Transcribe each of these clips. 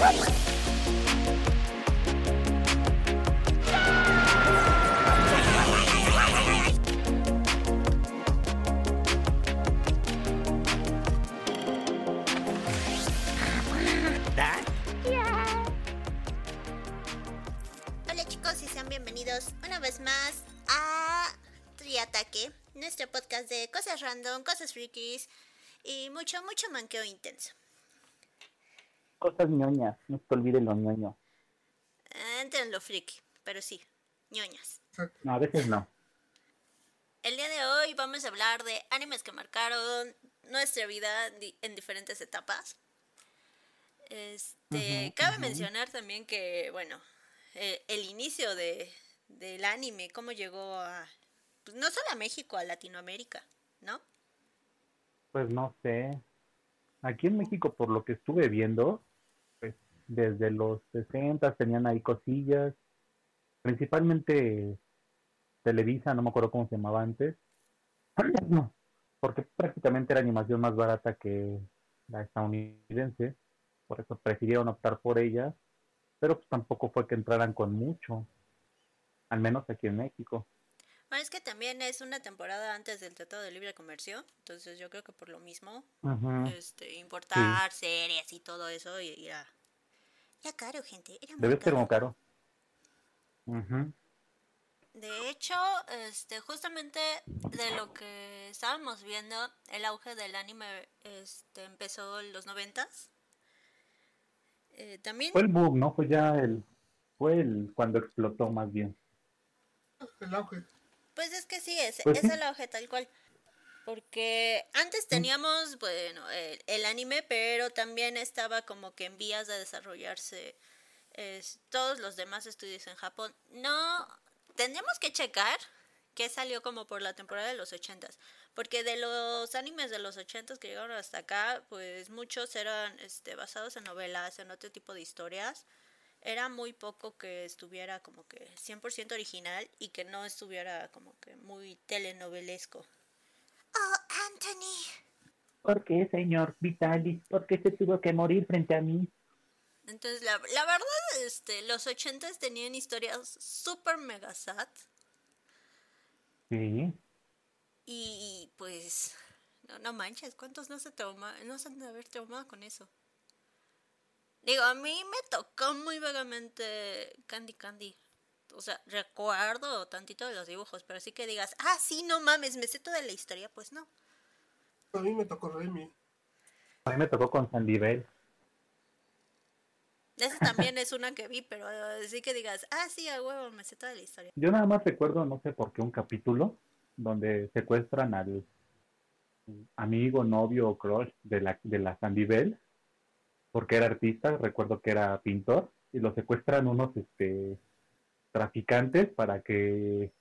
Yes! Frikis y mucho, mucho manqueo intenso. Cosas ñoñas, no te olvides lo ñoño. Eh, Entre en lo friki, pero sí, ñoñas. No, a veces no. El día de hoy vamos a hablar de animes que marcaron nuestra vida en diferentes etapas. Este, cabe mencionar también que, bueno, eh, el inicio de, del anime, cómo llegó a, pues, no solo a México, a Latinoamérica, ¿no? Pues no sé. Aquí en México, por lo que estuve viendo, pues desde los 60 tenían ahí cosillas. Principalmente Televisa, no me acuerdo cómo se llamaba antes. Porque prácticamente era animación más barata que la estadounidense. Por eso prefirieron optar por ella. Pero pues tampoco fue que entraran con mucho. Al menos aquí en México. Bueno, es que también es una temporada antes del Tratado de Libre Comercio, entonces yo creo que por lo mismo, este, importar series y todo eso, y, y era, era caro, gente, era muy Debe ser caro. como caro. De hecho, este, justamente de lo que estábamos viendo, el auge del anime este, empezó en los noventas. Eh, también, Fue el boom, ¿no? Fue ya el, fue el cuando explotó más bien. El auge. Pues es que sí, es, Pues es sí. el auge tal cual. Porque antes teníamos, bueno, el, el anime, pero también estaba como que en vías de desarrollarse es, todos los demás estudios en Japón. No, tendríamos que checar que salió como por la temporada de los ochentas. Porque de los animes de los ochentas que llegaron hasta acá, pues muchos eran este, basados en novelas, en otro tipo de historias. Era muy poco que estuviera como que 100% original y que no estuviera como que muy telenovelesco. Oh, Anthony. ¿Por qué, señor Vitalis? ¿Por qué se tuvo que morir frente a mí? Entonces, la, la verdad, este, los ochentas tenían historias súper mega sad. Sí. Y pues, no, no manches, ¿cuántos no se trauma, no se han de haber traumado con eso? Digo, a mí me tocó muy vagamente Candy Candy. O sea, recuerdo tantito de los dibujos, pero sí que digas, ah, sí, no mames, me sé toda la historia, pues no. A mí me tocó Remy. A mí me tocó con Sandy Bell. Esa también es una que vi, pero eh, sí que digas, ah, sí, a huevo, me sé toda la historia. Yo nada más recuerdo, no sé por qué, un capítulo donde secuestran al amigo, novio o crush de la, de la Sandy Bell, porque era artista, recuerdo que era pintor, y lo secuestran unos este, traficantes para que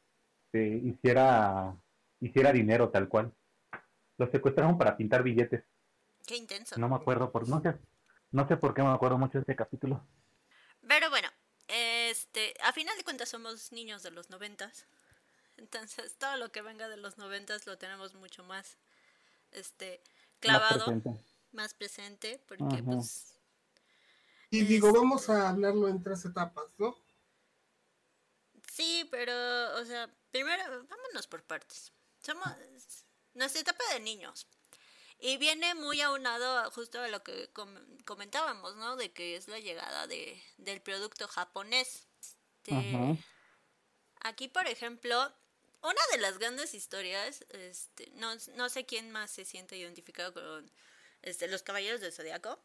se hiciera, hiciera dinero tal cual. Lo secuestraron para pintar billetes. Qué intenso. No me acuerdo por, no sé, no sé por qué me acuerdo mucho de este capítulo. Pero bueno, este, a final de cuentas somos niños de los noventas. Entonces todo lo que venga de los noventas lo tenemos mucho más este clavado. Más presente, porque Ajá. pues Y digo, vamos a hablarlo en tres etapas, ¿no? sí, pero o sea, primero vámonos por partes. Somos nuestra etapa de niños. Y viene muy aunado justo a lo que com- comentábamos, ¿no? De que es la llegada de, del producto japonés. Este. Aquí, por ejemplo, una de las grandes historias, este, no, no sé quién más se siente identificado con este, los Caballeros del Zodiaco.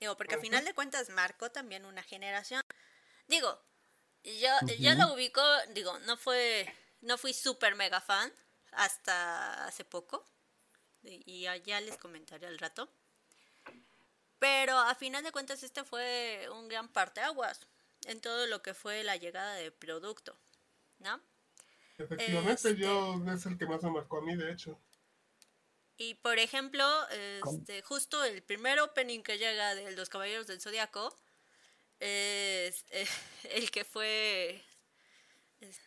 Digo, porque al final de cuentas marcó también una generación. Digo, yo, yo lo ubico, digo, no fue, no fui súper mega fan hasta hace poco. Y ya, ya les comentaré al rato. Pero a final de cuentas este fue un gran parteaguas en todo lo que fue la llegada del producto, ¿no? Efectivamente, Este- yo es el que más me marcó a mí, de hecho. Y por ejemplo, este, justo el primer opening que llega de Los Caballeros del Zodiaco es eh, el que fue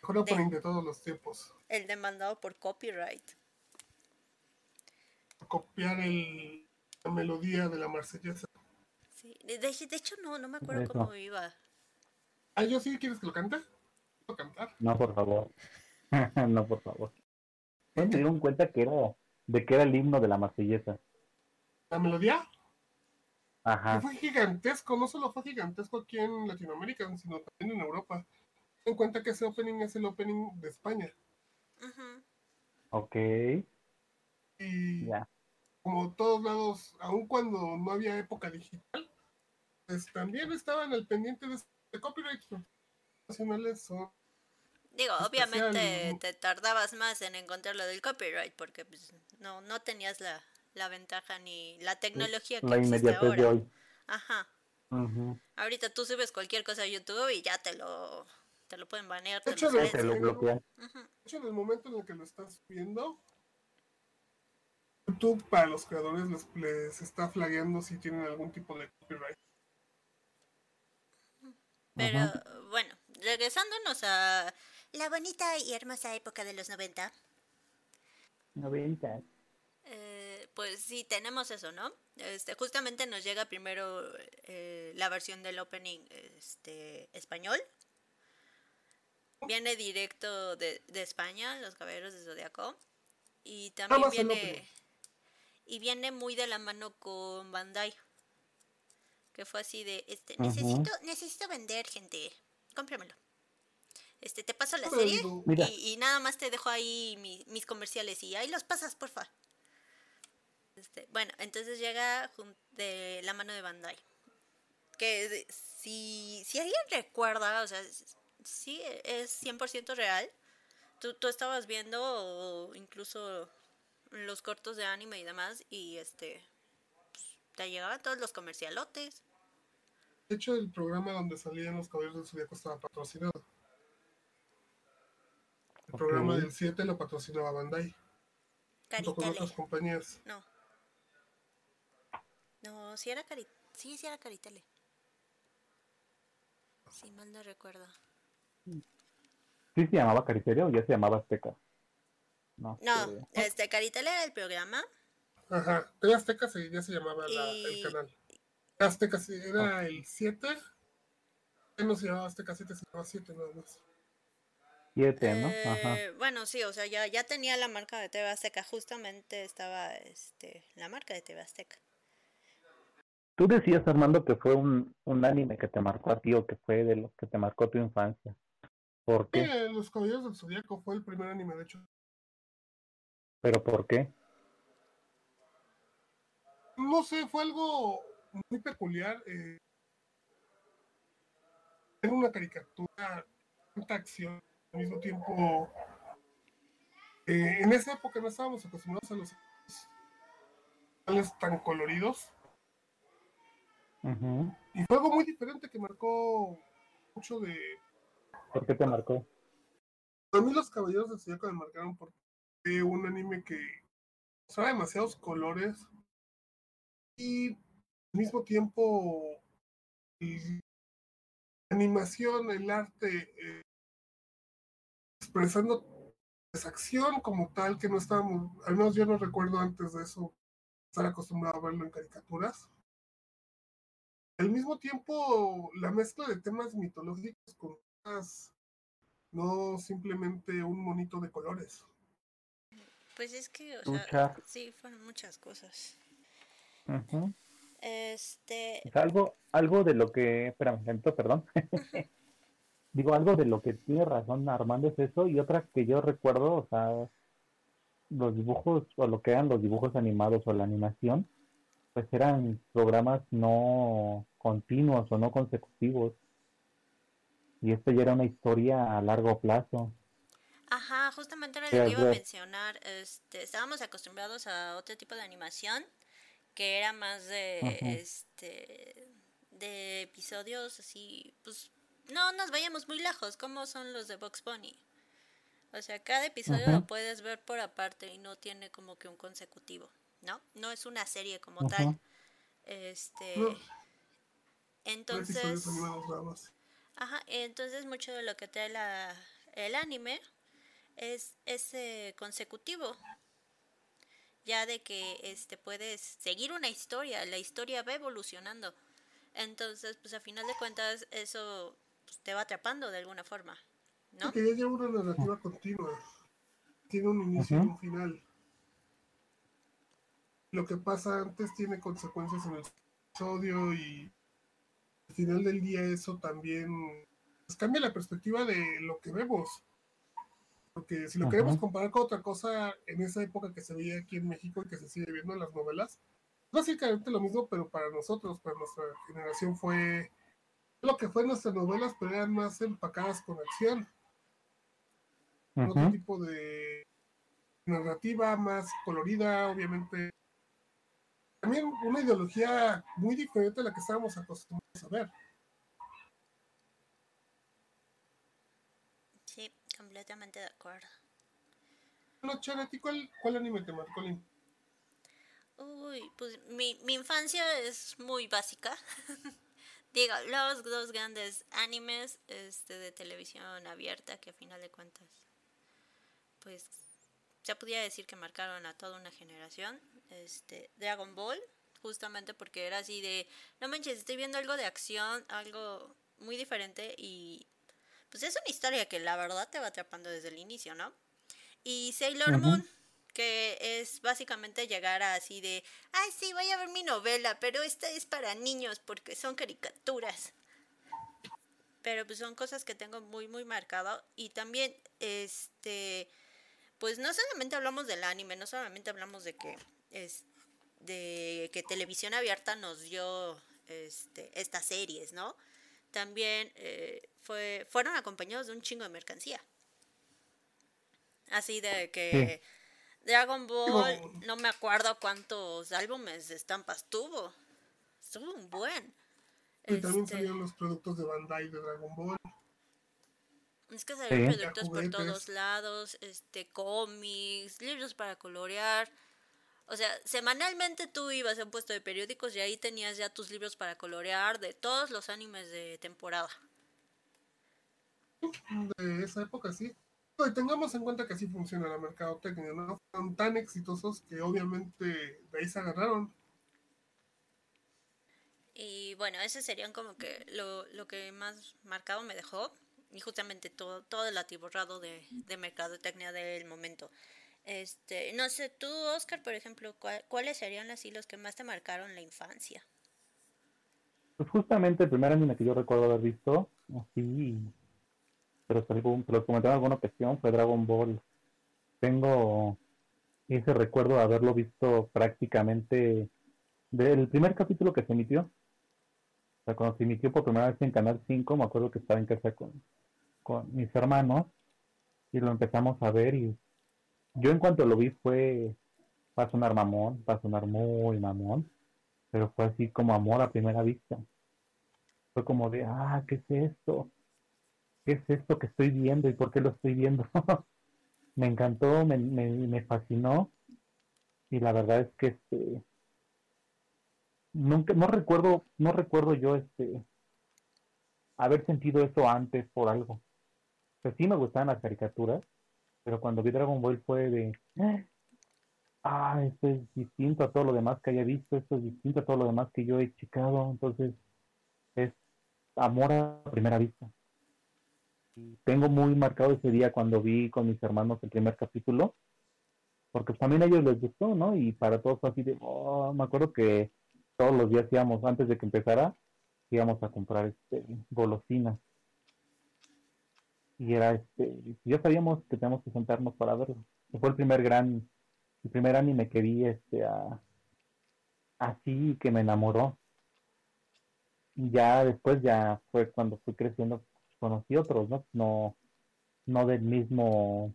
Mejor opening de todos los tiempos. el demandado por copyright. Copiar el, la melodía de la marsellesa. Sí. De, de- de hecho, no, no me acuerdo Eso. cómo iba. Ah, ¿yo sí quieres que lo cante? ¿Puedo cantar? No, por favor. no, por favor. ¿No se dieron cuenta que era de que era el himno de la marsellesa? ¿La melodía? Ajá. Fue gigantesco, no solo fue gigantesco aquí en Latinoamérica, sino también en Europa. Ten en cuenta que ese opening es el opening de España. Ujú. Ok. Y Ya. como todos lados, aun cuando no había época digital, pues también estaban al pendiente de, de copyright. Los nacionales son Digo, Especial, obviamente ¿no? te tardabas más en encontrar lo del copyright porque pues, no, no tenías la, la ventaja ni la tecnología que La existe ahora. de hoy. Ajá. Ahorita tú subes cualquier cosa a YouTube y ya te lo, te lo pueden banear. De Te hecho, lo Te bloquean. De hecho, en el momento en el que lo estás viendo, YouTube para los creadores les, les está flagueando si tienen algún tipo de copyright. Pero bueno, regresándonos a la bonita y hermosa época de los 90, 90. eh, pues sí, tenemos eso, ¿no? Este, justamente nos llega primero eh, la versión del opening este, español. Viene directo de, de España, Los Caballeros de Zodiaco. Y también viene. Y viene muy de la mano con Bandai. Que fue así de este, necesito, necesito vender, gente. Cómpramelo. Este, te paso la serie y, y nada más te dejo ahí mi- mis comerciales y ahí los pasas, porfa. Este, bueno, entonces llega de la mano de Bandai. Que de- si, si alguien recuerda, o sea, sí es 100% real. Tú, tú estabas viendo o incluso los cortos de anime y demás y este pues, te llegaban todos los comercialotes. De hecho, el programa donde salían los caballeros del Zodíaco estaba patrocinado. Programa del 7 lo patrocinaba Bandai, junto con Caritele. otras compañías. No. No, sí era Cari... Sí, sí era Caritele. Si mal no recuerdo. ¿Sí se llamaba Cariterio o ya se llamaba Azteca? No. No, este Caritele era el programa. Ajá, TV Azteca se- ya se llamaba la- Y- el canal. Azteca sí, era el 7. Ya no se llamaba Azteca 7, se llamaba 7 nada más. Siete, ¿no? Ajá. Eh, bueno, sí, o sea, ya, ya tenía la marca de TV Azteca. Justamente estaba este, la marca de TV Azteca. Tú decías, Armando, que fue un, un anime que te marcó a ti o que fue de los que te marcó tu infancia. ¿Por qué? Eh, los Caballeros del Zodíaco fue el primer anime, de hecho. ¿Pero por qué? No sé, fue algo muy peculiar. eh, era una caricatura, tanta acción, al mismo tiempo. eh, en esa época no estábamos acostumbrados a los animales tan coloridos. Y fue algo muy diferente que marcó mucho de. ¿Por qué te marcó? A mí los Caballeros del Zodíaco me marcaron porque fue un anime que mostraba demasiados colores y al mismo tiempo la animación, el arte, eh, expresando esa acción como tal que no estábamos, al menos yo no recuerdo antes de eso estar acostumbrado a verlo en caricaturas. Al mismo tiempo, la mezcla de temas mitológicos con temas no simplemente un monito de colores. Pues es que, o sea, sí, fueron muchas cosas. Este, algo, algo de lo que, espérame, lento, perdón. Digo, algo de lo que tiene razón Armando es eso, y otra que yo recuerdo, o sea, los dibujos, o lo que eran los dibujos animados o la animación, pues eran programas no continuos o no consecutivos. Y esto ya era una historia a largo plazo. Ajá, justamente era lo que iba a mencionar. Este, estábamos acostumbrados a otro tipo de animación que era más de Ajá. este de episodios así, pues no nos vayamos muy lejos, como son los de Box Bunny. O sea, cada episodio lo puedes ver por aparte y no tiene como que un consecutivo, ¿no? No es una serie como tal. Este No. Entonces, Ajá, entonces mucho de lo que trae la, el anime es ese consecutivo. Ya de que este puedes seguir una historia, la historia va evolucionando. Entonces, pues a final de cuentas eso pues, te va atrapando de alguna forma, ¿no? Que ya lleva una narrativa continua. Tiene un inicio y un final. Lo que pasa antes tiene consecuencias en el episodio y al final del día eso también pues, cambia la perspectiva de lo que vemos. Porque si lo queremos comparar con otra cosa en esa época que se veía aquí en México y que se sigue viendo en las novelas, básicamente lo mismo, pero para nosotros, para nuestra generación fue lo que fue nuestras novelas, pero eran más empacadas con acción. Otro tipo de narrativa más colorida, obviamente. También una ideología muy diferente a la que estábamos acostumbrados a ver. completamente de acuerdo. Bueno, Charity, ¿cuál, ¿cuál anime te marcó Uy, pues mi, mi infancia es muy básica. Digo, los dos grandes animes este, de televisión abierta que a final de cuentas, pues se podría decir que marcaron a toda una generación. Este, Dragon Ball, justamente porque era así de, no manches, estoy viendo algo de acción, algo muy diferente y pues es una historia que la verdad te va atrapando desde el inicio, ¿no? Y Sailor Moon, que es básicamente llegar a así de, ay, sí, voy a ver mi novela, pero esta es para niños porque son caricaturas. Pero pues son cosas que tengo muy, muy marcado. Y también, este, pues no solamente hablamos del anime, no solamente hablamos de que es de que televisión abierta nos dio este, estas series, ¿no? también eh, fue, fueron acompañados de un chingo de mercancía. Así de que Dragon Ball, no me acuerdo cuántos álbumes de estampas tuvo. Estuvo un buen. Y también este salieron los productos de Bandai de Dragon Ball. Es que salieron productos por todos lados, este, cómics, libros para colorear. O sea, semanalmente tú ibas a un puesto de periódicos y ahí tenías ya tus libros para colorear de todos los animes de temporada. De esa época sí. Y tengamos en cuenta que así funciona la mercadotecnia, ¿no? Fueron tan exitosos que obviamente de ahí se agarraron. Y bueno, ese serían como que lo, lo que más marcado me dejó. Y justamente todo, todo el atiborrado de, de mercadotecnia del momento. Este, no sé, tú, Oscar, por ejemplo, ¿cuáles serían así los que más te marcaron la infancia? Pues justamente el primer anime que yo recuerdo haber visto, así, pero se lo comenté en alguna ocasión, fue Dragon Ball. Tengo ese recuerdo de haberlo visto prácticamente del primer capítulo que se emitió. O sea, cuando se emitió por primera vez en Canal 5, me acuerdo que estaba en casa con, con mis hermanos y lo empezamos a ver y yo en cuanto lo vi fue, va a sonar mamón, va a sonar muy mamón, pero fue así como amor a primera vista. Fue como de, ah, ¿qué es esto? ¿Qué es esto que estoy viendo y por qué lo estoy viendo? me encantó, me, fascinó y la verdad es que este nunca no recuerdo no recuerdo yo este haber sentido eso antes por algo. Pues sí me gustaban las caricaturas, pero cuando vi Dragon Ball fue de, ah, esto es distinto a todo lo demás que haya visto, esto es distinto a todo lo demás que yo he checado, entonces es amor a primera vista. Tengo muy marcado ese día cuando vi con mis hermanos el primer capítulo, porque también a ellos les gustó, ¿no? Y para todos fue así de, oh, me acuerdo que todos los días íbamos, antes de que empezara, íbamos a comprar este golosinas y era este, ya sabíamos que teníamos que sentarnos para verlo. Fue el primer gran, el primer anime que vi este así que me enamoró. Y ya después ya fue cuando fui creciendo, conocí otros, ¿no? No, no del mismo,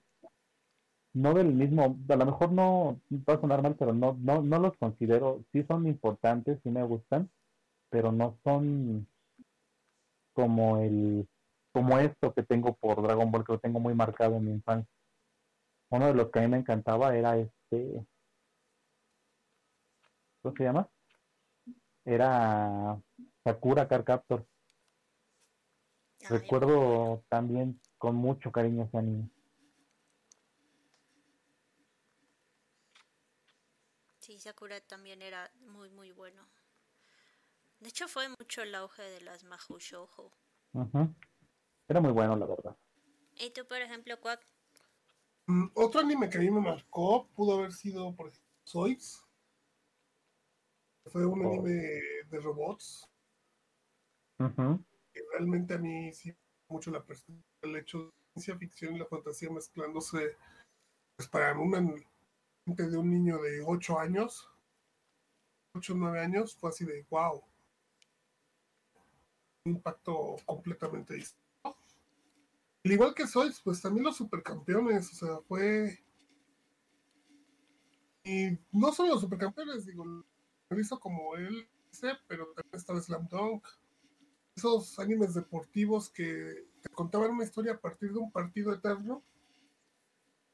no del mismo, a lo mejor no va a sonar mal, pero no, no, no los considero, sí son importantes, sí me gustan, pero no son como el como esto que tengo por Dragon Ball, que lo tengo muy marcado en mi infancia. Uno de los que a mí me encantaba era este. ¿Cómo se llama? Era Sakura Car Captor. Ay, Recuerdo también con mucho cariño ese anime. Sí, Sakura también era muy, muy bueno. De hecho, fue mucho el auge de las Mahou Shoujo. Era muy bueno, la verdad. ¿Y tú, por ejemplo, cuál? Mm, Otro anime que a mí me marcó pudo haber sido, por ejemplo, Zoids. Fue un Oh. anime de robots. Realmente a mí sí mucho la perspectiva, el hecho de la ciencia ficción y la fantasía mezclándose. Pues para una mente de un niño de 8 años, 8 o 9 años, fue así de wow. Un impacto completamente distinto. Al igual que Sois, pues también los supercampeones, o sea, fue. Y no solo los supercampeones, digo, lo hizo como él pero también estaba Slam Dunk. Esos animes deportivos que te contaban una historia a partir de un partido eterno.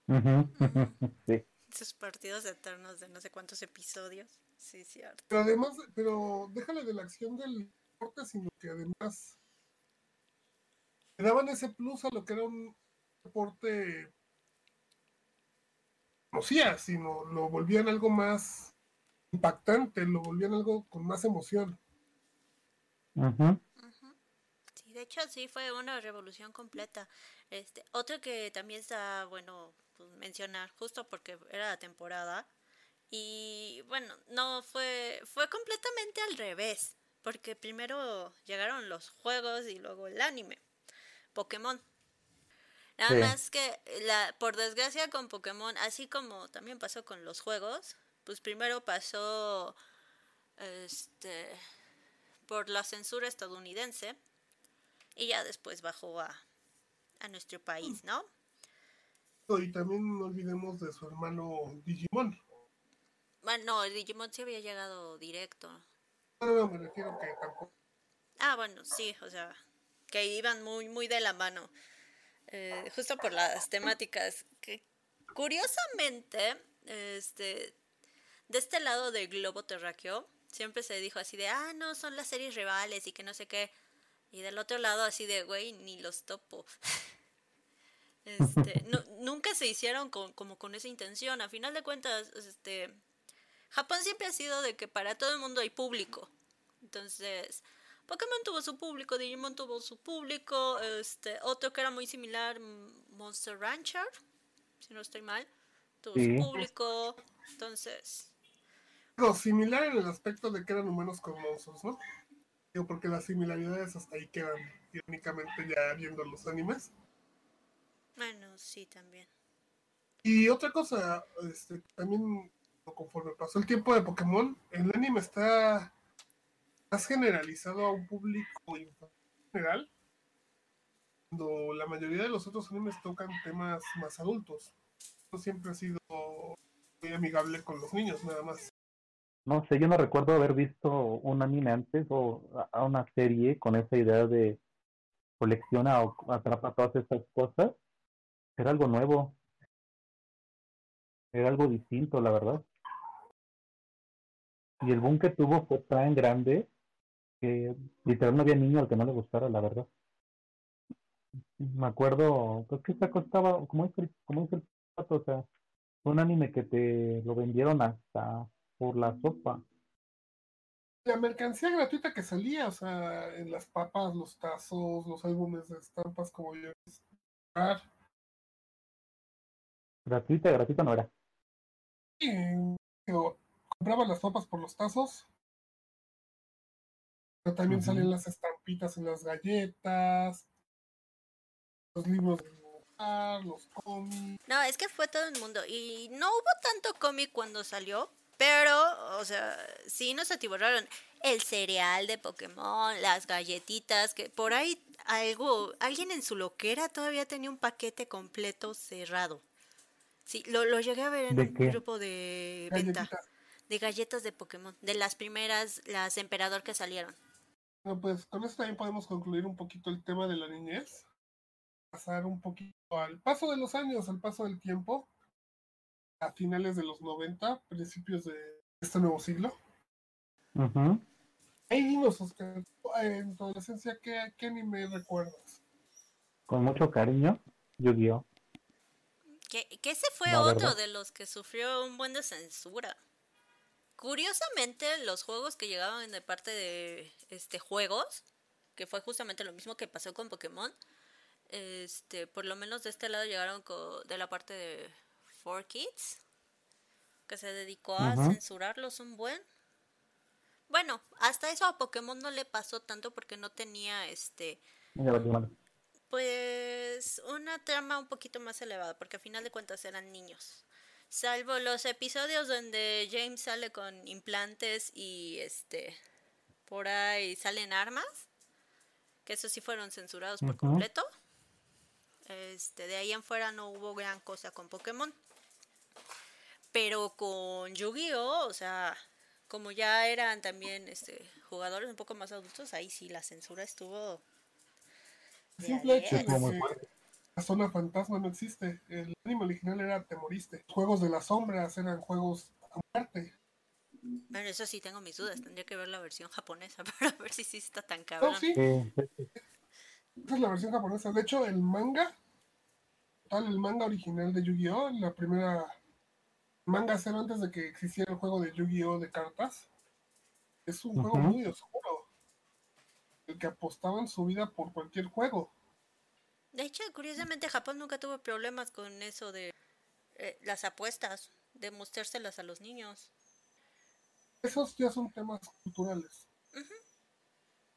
Ujú. Sí. Esos partidos eternos de no sé cuántos episodios. Sí, cierto. Pero además, pero déjale de la acción del deporte, sino que además le daban ese plus a lo que era un deporte conocía, sino lo volvían algo más impactante, lo volvían algo con más emoción. Ujú. De hecho sí fue una revolución completa. Este, otro que también está bueno pues, mencionar, justo porque era la temporada. Y bueno, no fue, fue completamente al revés. Porque primero llegaron los juegos y luego el anime. Pokémon. Nada Sí. más que la, por desgracia con Pokémon, así como también pasó con los juegos, pues primero pasó este por la censura estadounidense y ya después bajó a, a nuestro país, ¿no? Y también no olvidemos de su hermano Digimon. Bueno, no, el Digimon sí había llegado directo. No, no, no, me refiero que tampoco. Ah, bueno, sí, o sea, que iban muy, muy de la mano. Eh, justo por las temáticas. Que curiosamente, este, de este lado del globo terráqueo, siempre se dijo así de, ah, no, son las series rivales y que no sé qué. Y del otro lado así de, güey, ni los topo. Este, nu- nunca se hicieron con, como con esa intención. A final de cuentas, este, Japón siempre ha sido de que para todo el mundo hay público. Entonces, Pokémon tuvo su público, Digimon tuvo su público, este, otro que era muy similar, Monster Rancher, si no estoy mal, tuvo Sí. su público. Entonces, Digo, similar en el aspecto de que eran humanos con monstruos, ¿no? Digo, porque las similaridades hasta ahí quedan, irónicamente, ya viendo los animes. bueno, sí, también. Y otra cosa, este, también conforme pasó el tiempo de Pokémon, el anime está más generalizado a un público general, cuando la mayoría de los otros animes tocan temas más adultos. No siempre ha sido muy amigable con los niños, nada más. No sé, yo no recuerdo haber visto un anime antes o a- una serie con esa idea de colecciona o atrapa todas estas cosas. Era algo nuevo. Era algo distinto, la verdad. Y el boom que tuvo fue tan grande que literal no había niño al que no le gustara, la verdad. Me acuerdo, pues que esta costaba, como el, como es el pato, o sea, un anime que te lo vendieron hasta por la sopa. La mercancía gratuita que salía, o sea, en las papas, los tazos, los álbumes de estampas, como yo Gratuita, gratuita no era. Y, digo, compraba las papas por los tazos. Pero también salen las estampitas en las galletas, los libros de dibujar, los cómics. No, es que fue todo el mundo. Y no hubo tanto cómic cuando salió. Pero, o sea, sí nos atiborraron el cereal de Pokémon, las galletitas, que por ahí algo, alguien en su loquera todavía tenía un paquete completo cerrado. Sí, lo, lo llegué a ver en ¿De un qué? grupo de venta de galletas de Pokémon, de las primeras, las Emperador que salieron. Bueno, pues con esto también podemos concluir un poquito el tema de la niñez. Pasar un poquito al paso de los años, al paso del tiempo, a finales de los 90, principios de este nuevo siglo. Ahí dinos, Oscar, en tu adolescencia, ¿qué, qué anime recuerdas? Con mucho cariño, Yu-Gi-Oh! Que, que ese fue La otro verdad. de los que sufrió un buen de censura. Curiosamente, los juegos que llegaban de parte de este juegos, que fue justamente lo mismo que pasó con Pokémon, este, por lo menos de este lado llegaron de la parte de 4Kids, que se dedicó a censurarlos un buen. Bueno, hasta eso a Pokémon no le pasó tanto porque no tenía este pues una trama un poquito más elevada, porque a final de cuentas eran niños. Salvo los episodios donde James sale con implantes y este por ahí salen armas, que esos sí fueron censurados por completo. Este, de ahí en fuera no hubo gran cosa con Pokémon. Pero con Yu-Gi-Oh, o sea, como ya eran también este jugadores un poco más adultos, ahí sí la censura estuvo simple hecho. Como la zona fantasma no existe. El anime original era temoriste. Los juegos de las sombras eran juegos a muerte. Bueno, eso sí tengo mis dudas. Tendría que ver la versión japonesa para ver si sí está tan cabrón. No, sí. esa es la versión japonesa. De hecho, el manga, tal, el manga original de Yu-Gi-Oh! La primera manga cero antes de que existiera el juego de Yu-Gi-Oh! de cartas. Es un juego muy oscuro. El que apostaban su vida por cualquier juego. De hecho, curiosamente, Japón nunca tuvo problemas con eso de eh, las apuestas, de mostrárselas a los niños. Esos ya son temas culturales.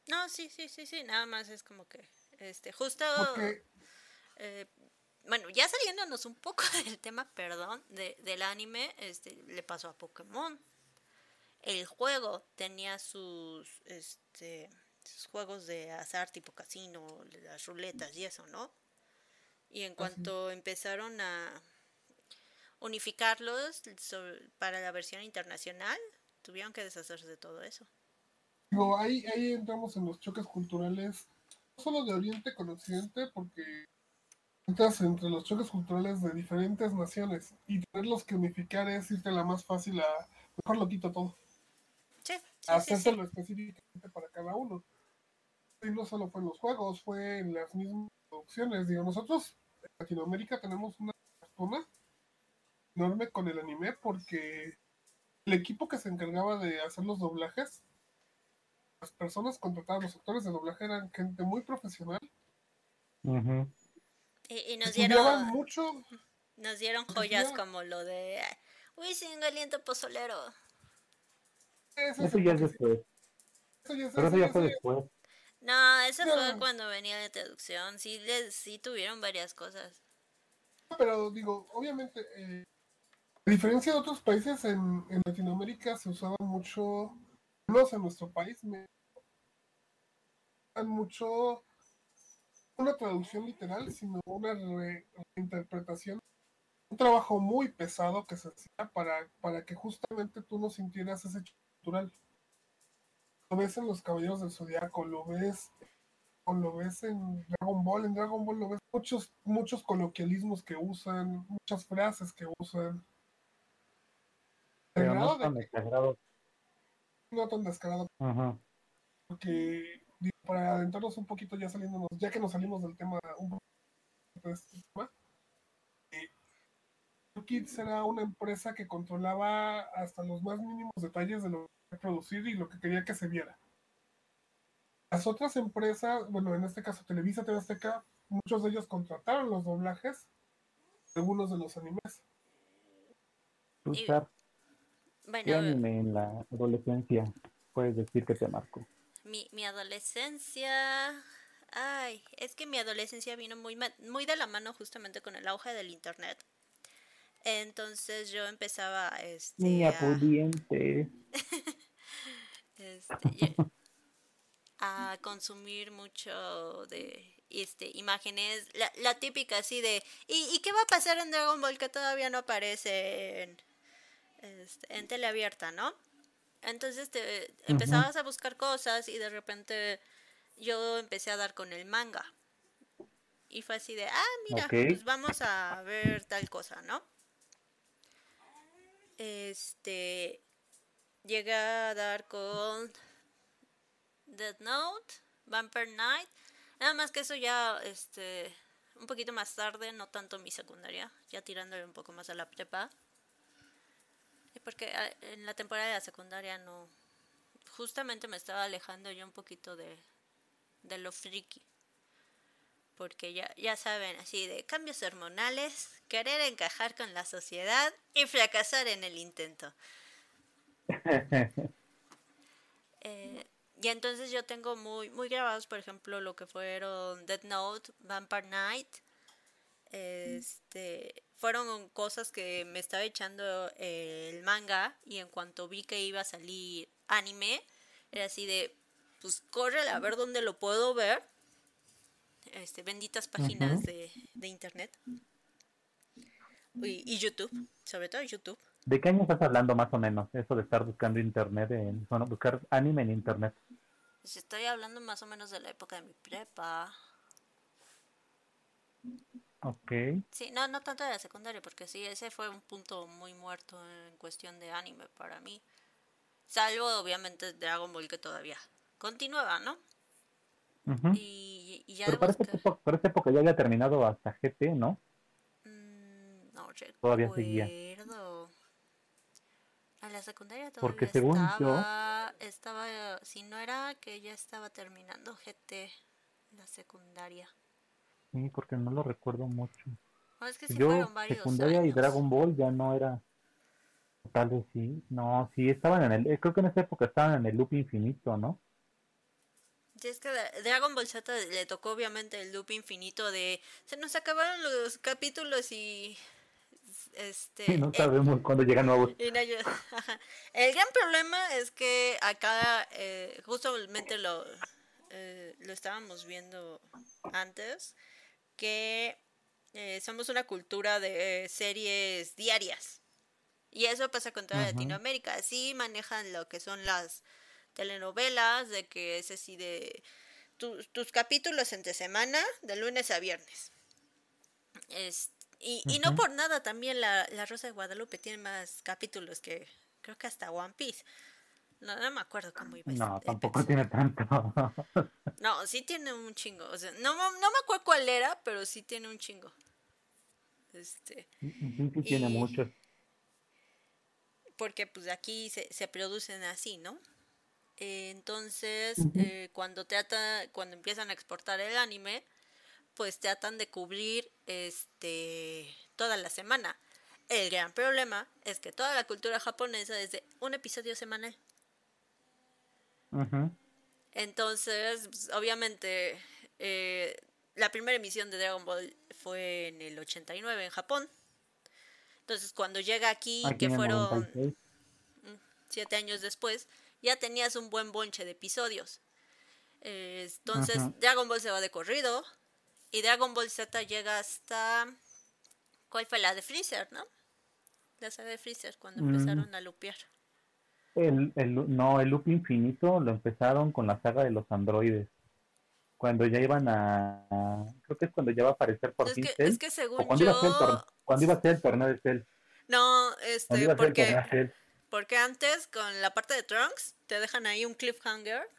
No, sí, sí, sí, sí. Nada más es como que, este, justo. Porque eh, bueno, ya saliéndonos un poco del tema, perdón, de, del anime, este, le pasó a Pokémon. El juego tenía sus, este, sus juegos de azar tipo casino, las ruletas y eso, ¿no? Y en cuanto empezaron a unificarlos sobre- para la versión internacional, tuvieron que deshacerse de todo eso. Digo, ahí, ahí entramos en los choques culturales, no solo de Oriente con Occidente, porque entre los choques culturales de diferentes naciones y tenerlos que unificar es irte la más fácil a mejor lo quito todo, Sí, sí, sí, sí. hacérselo específicamente para cada uno. Y no solo fue en los juegos, fue en las mismas producciones. Digo, nosotros en Latinoamérica tenemos una fortuna enorme con el anime porque el equipo que se encargaba de hacer los doblajes las personas contratadas, los actores de doblaje eran gente muy profesional. Ujú. Y, y nos dieron, mucho. nos dieron joyas ya. como lo de Uy, sin aliento pozolero. Eso, Eso ya es después. eso ya es- Pero eso eso ya fue después. No, eso No. fue cuando venía la traducción. Sí, les, sí tuvieron varias cosas. Pero digo, obviamente, eh, a diferencia de otros países, en, en Latinoamérica se usaba mucho, no sé, en nuestro país, me usaban mucho una traducción literal, sino una re- reinterpretación. Un trabajo muy pesado que se hacía para, para que justamente tú no sintieras ese choque cultural. Lo ves en los Caballeros del Zodiaco, lo ves o lo ves en Dragon Ball, en Dragon Ball lo ves muchos, muchos coloquialismos que usan, muchas frases que usan. Pero no tan que exagerado. no tan descarado, Ajá. porque digo, para adentrarnos un poquito ya saliéndonos, ya que nos salimos del tema un poquito de este tema, eh, Kids era una empresa que controlaba hasta los más mínimos detalles de lo que quería producir y lo que quería que se viera. Las otras empresas, bueno, en este caso Televisa, TV Azteca, muchos de ellos contrataron los doblajes, de algunos de los animes. Y- ¿qué anime en la adolescencia puedes decir que te marcó? Mi, mi adolescencia. Ay, es que mi adolescencia vino muy, muy de la mano justamente con el auge del internet. Entonces yo empezaba este, Niña a- pudiente. este, ye- a consumir mucho de este imágenes, la, la típica así de ¿y, ¿y qué va a pasar en Dragon Ball que todavía no aparece en, este, en tele abierta, ¿no? Entonces te empezabas a buscar cosas y de repente yo empecé a dar con el manga. Y fue así de, ah, mira, pues vamos a ver tal cosa, ¿no? Este, llegué a dar con Dead Note, Vampire Knight. Nada más que eso ya, este, un poquito más tarde, no tanto mi secundaria, ya tirándole un poco más a la prepa. Porque ah, en la temporada de la secundaria no, justamente me estaba alejando yo un poquito de, de lo friki. Porque ya, ya saben, así de cambios hormonales, querer encajar con la sociedad y fracasar en el intento. eh, y entonces yo tengo muy, muy grabados, por ejemplo, lo que fueron Dead Note, Vampire Night. Este, fueron cosas que me estaba echando el manga y en cuanto vi que iba a salir anime, era así de, pues corre a ver dónde lo puedo ver. Este, benditas páginas de, de, internet. Y, y, YouTube, sobre todo YouTube. ¿De qué año estás hablando más o menos? Eso de estar buscando internet, en, bueno, buscar anime en internet. Pues estoy hablando más o menos de la época de mi prepa. Ok. Sí, no, no tanto de la secundaria, porque sí, ese fue un punto muy muerto en cuestión de anime para mí. Salvo, obviamente, Dragon Ball que todavía continuaba, ¿no? y, ya Pero para, esa época, ya había terminado hasta GT, ¿no? Mm, no recuerdo. Todavía seguía. A la secundaria todavía Porque según estaba, yo... estaba, si no era que ya estaba terminando GT, la secundaria. Sí, porque no lo recuerdo mucho. No, es que sí yo, secundaria y Dragon Ball ya no era Tal vez sí. No, sí, estaban en el. Eh, creo que en esa época estaban en el loop infinito, ¿no? Sí, es que Dragon Ball Z le tocó obviamente el loop infinito de. Se nos acabaron los capítulos y. Este, sí, no sabemos cuándo llegan nuevos. el gran problema es que acá, eh, justamente lo, eh, lo estábamos viendo antes, que somos una cultura de series diarias. Y eso pasa con toda Latinoamérica. Así manejan lo que son las telenovelas, de que es así de tus capítulos entre semana, de lunes a viernes. y, y no por nada también la, la Rosa de Guadalupe tiene más capítulos que creo que hasta One Piece. No, no me acuerdo cómo iba No, tampoco tiene tanto. no, sí tiene un chingo. O sea, no, no me acuerdo cuál era, pero sí tiene un chingo. Este. Sí, sí tiene muchos porque pues aquí se, se producen así, ¿no? entonces, eh, cuando trata, cuando empiezan a exportar el anime, pues tratan de cubrir este toda la semana. El gran problema es que toda la cultura japonesa es de un episodio semanal. Entonces, pues, obviamente, eh, la primera emisión de Dragon Ball fue en el 89 en Japón. Entonces, cuando llega aquí, que fueron mm, siete años después, ya tenías un buen bonche de episodios. entonces, Dragon Ball se va de corrido. Y Dragon Ball Z llega hasta. ¿Cuál fue la de Freezer, no? La saga de Freezer, cuando mm. empezaron a lupear. El, el, no, el loop infinito lo empezaron con la saga de los androides cuando ya iban a, creo que es cuando ya va a aparecer por fin es que según cuando, iba a ser el cuando iba a ser el torneo de Cell. No este porque porque antes con la parte de Trunks te dejan ahí un cliffhanger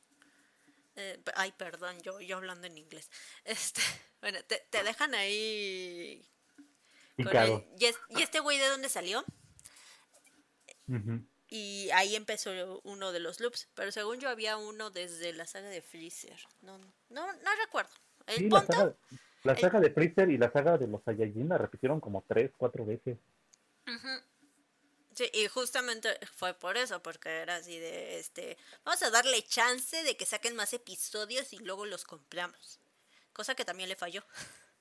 eh, ay perdón yo yo hablando en inglés este bueno te, te dejan ahí y, y, este güey de dónde salió y ahí empezó uno de los loops. Pero según yo había uno desde la saga de Freezer. No, no, no recuerdo. El la, saga, de Freezer y la saga de los Saiyajin la repitieron como tres, cuatro veces. Sí, y justamente fue por eso, porque era así de, este, vamos a darle chance de que saquen más episodios y luego los compramos. Cosa que también le falló.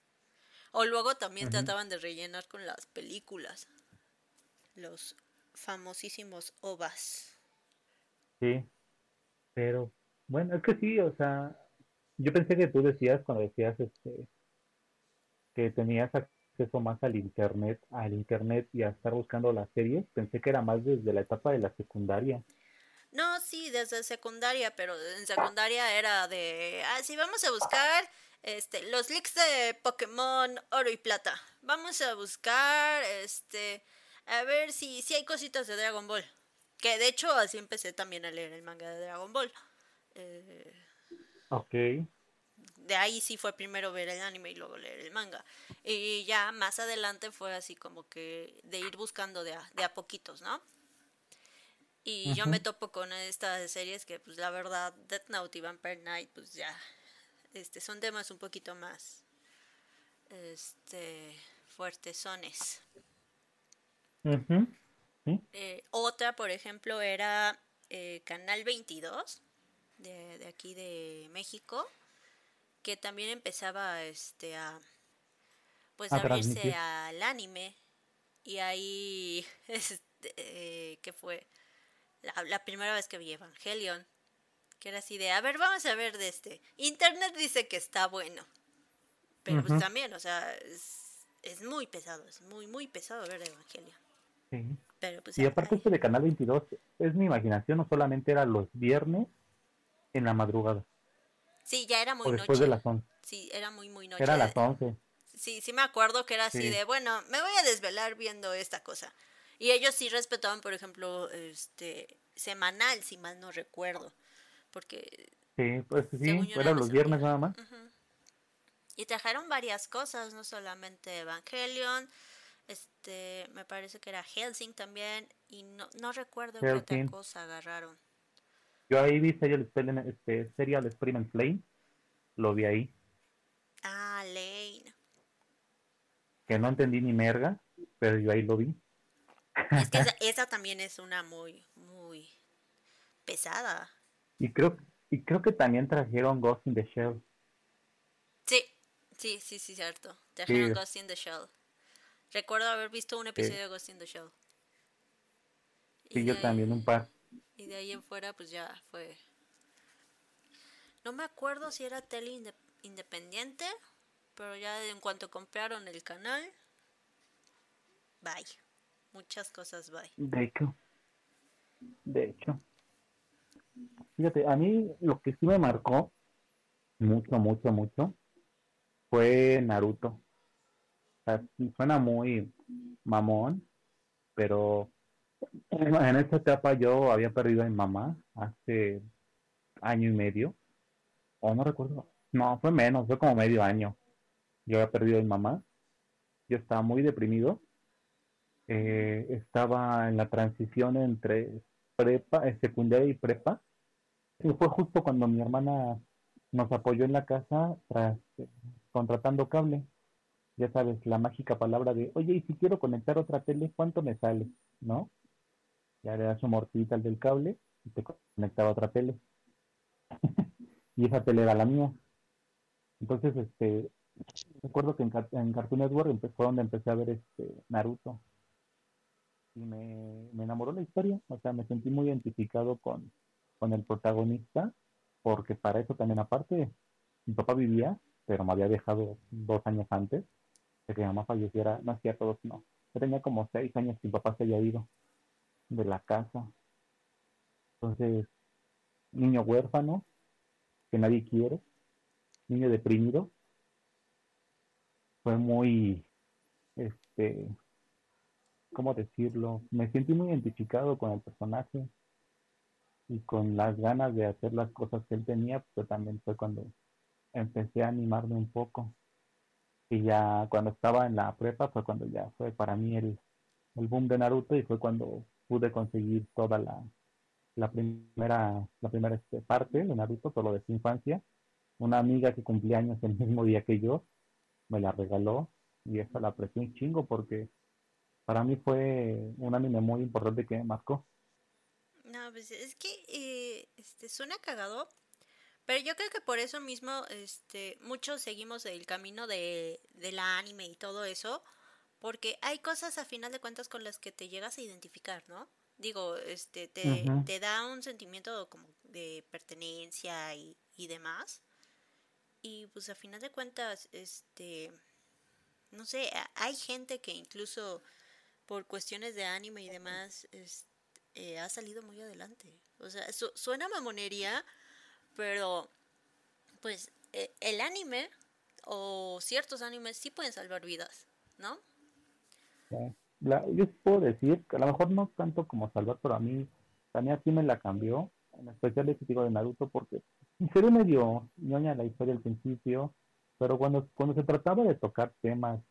O luego también trataban de rellenar con las películas. Los famosísimos ovas. Sí, pero bueno, es que sí, o sea, yo pensé que tú decías cuando decías este que tenías acceso más al internet, al internet y a estar buscando las series, pensé que era más desde la etapa de la secundaria. No, sí, desde secundaria, pero en secundaria era de, ah, sí, vamos a buscar este los leaks de Pokémon Oro y Plata. Vamos a buscar este a ver si, si hay cositas de Dragon Ball. Que de hecho así empecé también a leer el manga de Dragon Ball. Eh, Ok. De ahí sí fue primero ver el anime y luego leer el manga. Y ya más adelante fue así como que de ir buscando de a, de a poquitos, ¿no? Y yo me topo con estas series que, pues la verdad, Death Note y Vampire Knight, pues ya, este, son temas un poquito más, este, eh, otra, por ejemplo, era eh, Canal 22, de, de, aquí de México, que también empezaba, este, a, pues, a abrirse al anime. Y ahí, este, eh, ¿qué fue? la, primera vez que vi Evangelion, que era así de, a ver, vamos a ver de este. Internet dice que está bueno, pero pues también, o sea, es, es, muy pesado, es muy, muy pesado ver Evangelion. Sí. Pues, y aparte este de Canal 22, es mi imaginación, no solamente era los viernes en la madrugada. Sí, ya era muy o después de las 11. Sí, era muy, muy noche. Era las 11. Sí, sí me acuerdo que era así de, bueno, me voy a desvelar viendo esta cosa. Y ellos sí respetaban, por ejemplo, este semanal, si mal no recuerdo. Porque. Sí, pues sí, eran los viernes nada más. Y trajeron varias cosas, no solamente Evangelion, este, me parece que era Helsing también, y no, no recuerdo qué otra cosa agarraron. Yo ahí vi Serial, este, Serial Experiment Lane, lo vi ahí. Ah, Lane. Que no entendí ni merga, pero yo ahí lo vi. Es que esa, también es una muy, muy pesada. Y creo, y creo que también trajeron Ghost in the Shell. Sí, sí, sí, sí, cierto. Trajeron Ghost in the Shell. Recuerdo haber visto un episodio de Ghost in the Shell. Y yo también, un par. Y de ahí en fuera, pues ya fue. No me acuerdo si era tele independiente, pero ya en cuanto compraron el canal, bye muchas cosas bye. De hecho, de hecho. Fíjate, a mí lo que sí me marcó mucho, mucho, mucho fue Naruto. Suena muy mamón, pero en esta etapa yo había perdido a mi mamá hace año y medio, o no recuerdo, no, fue menos, fue como medio año. Yo había perdido a mi mamá, yo estaba muy deprimido eh, estaba en la transición entre prepa, eh, secundaria y prepa. Y fue justo cuando mi hermana nos apoyó en la casa tras, eh, contratando cable. Ya sabes, la mágica palabra de, oye, y si quiero conectar otra tele, ¿cuánto me sale? ¿No? Ya le das su mortita al del cable y te conectaba otra tele. y esa tele era la mía. Entonces, este, recuerdo que en, en Cartoon Network empezó donde empecé a ver este Naruto y me, enamoró la historia, o sea, me sentí muy identificado con, con el protagonista, porque para eso también aparte, mi papá vivía, pero me había dejado dos años antes que mi mamá falleciera, no hacía todos, no. Yo tenía como seis años que mi papá se había ido de la casa. Entonces, niño huérfano, que nadie quiere, niño deprimido, fue muy, este, ¿cómo decirlo? Me sentí muy identificado con el personaje y con las ganas de hacer las cosas que él tenía, pero también fue cuando empecé a animarme un poco. Y ya cuando estaba en la prepa fue cuando ya fue para mí el, el boom de Naruto y fue cuando pude conseguir toda la, la primera, la primera este, parte de Naruto, todo de su infancia. Una amiga que cumplía años el mismo día que yo me la regaló y eso la aprecié un chingo porque para mí fue un anime muy importante que me marcó. No, pues es que eh, este, suena cagado, pero yo creo que por eso mismo este, muchos seguimos el camino de, de la anime y todo eso, porque hay cosas a final de cuentas con las que te llegas a identificar, ¿no? Digo, este, te, te da un sentimiento como de pertenencia y, y demás. Y pues a final de cuentas, este, no sé, hay gente que incluso por cuestiones de anime y demás, eh, ha salido muy adelante. O sea, suena mamonería, pero pues e, el anime o ciertos animes sí pueden salvar vidas, ¿no? yo puedo decir que a lo mejor no tanto como salvar, pero a mí, también así me la cambió, en especial ese tipo de Naruto, porque se ve medio ñoña la historia al principio, pero cuando, cuando se trataba de tocar temas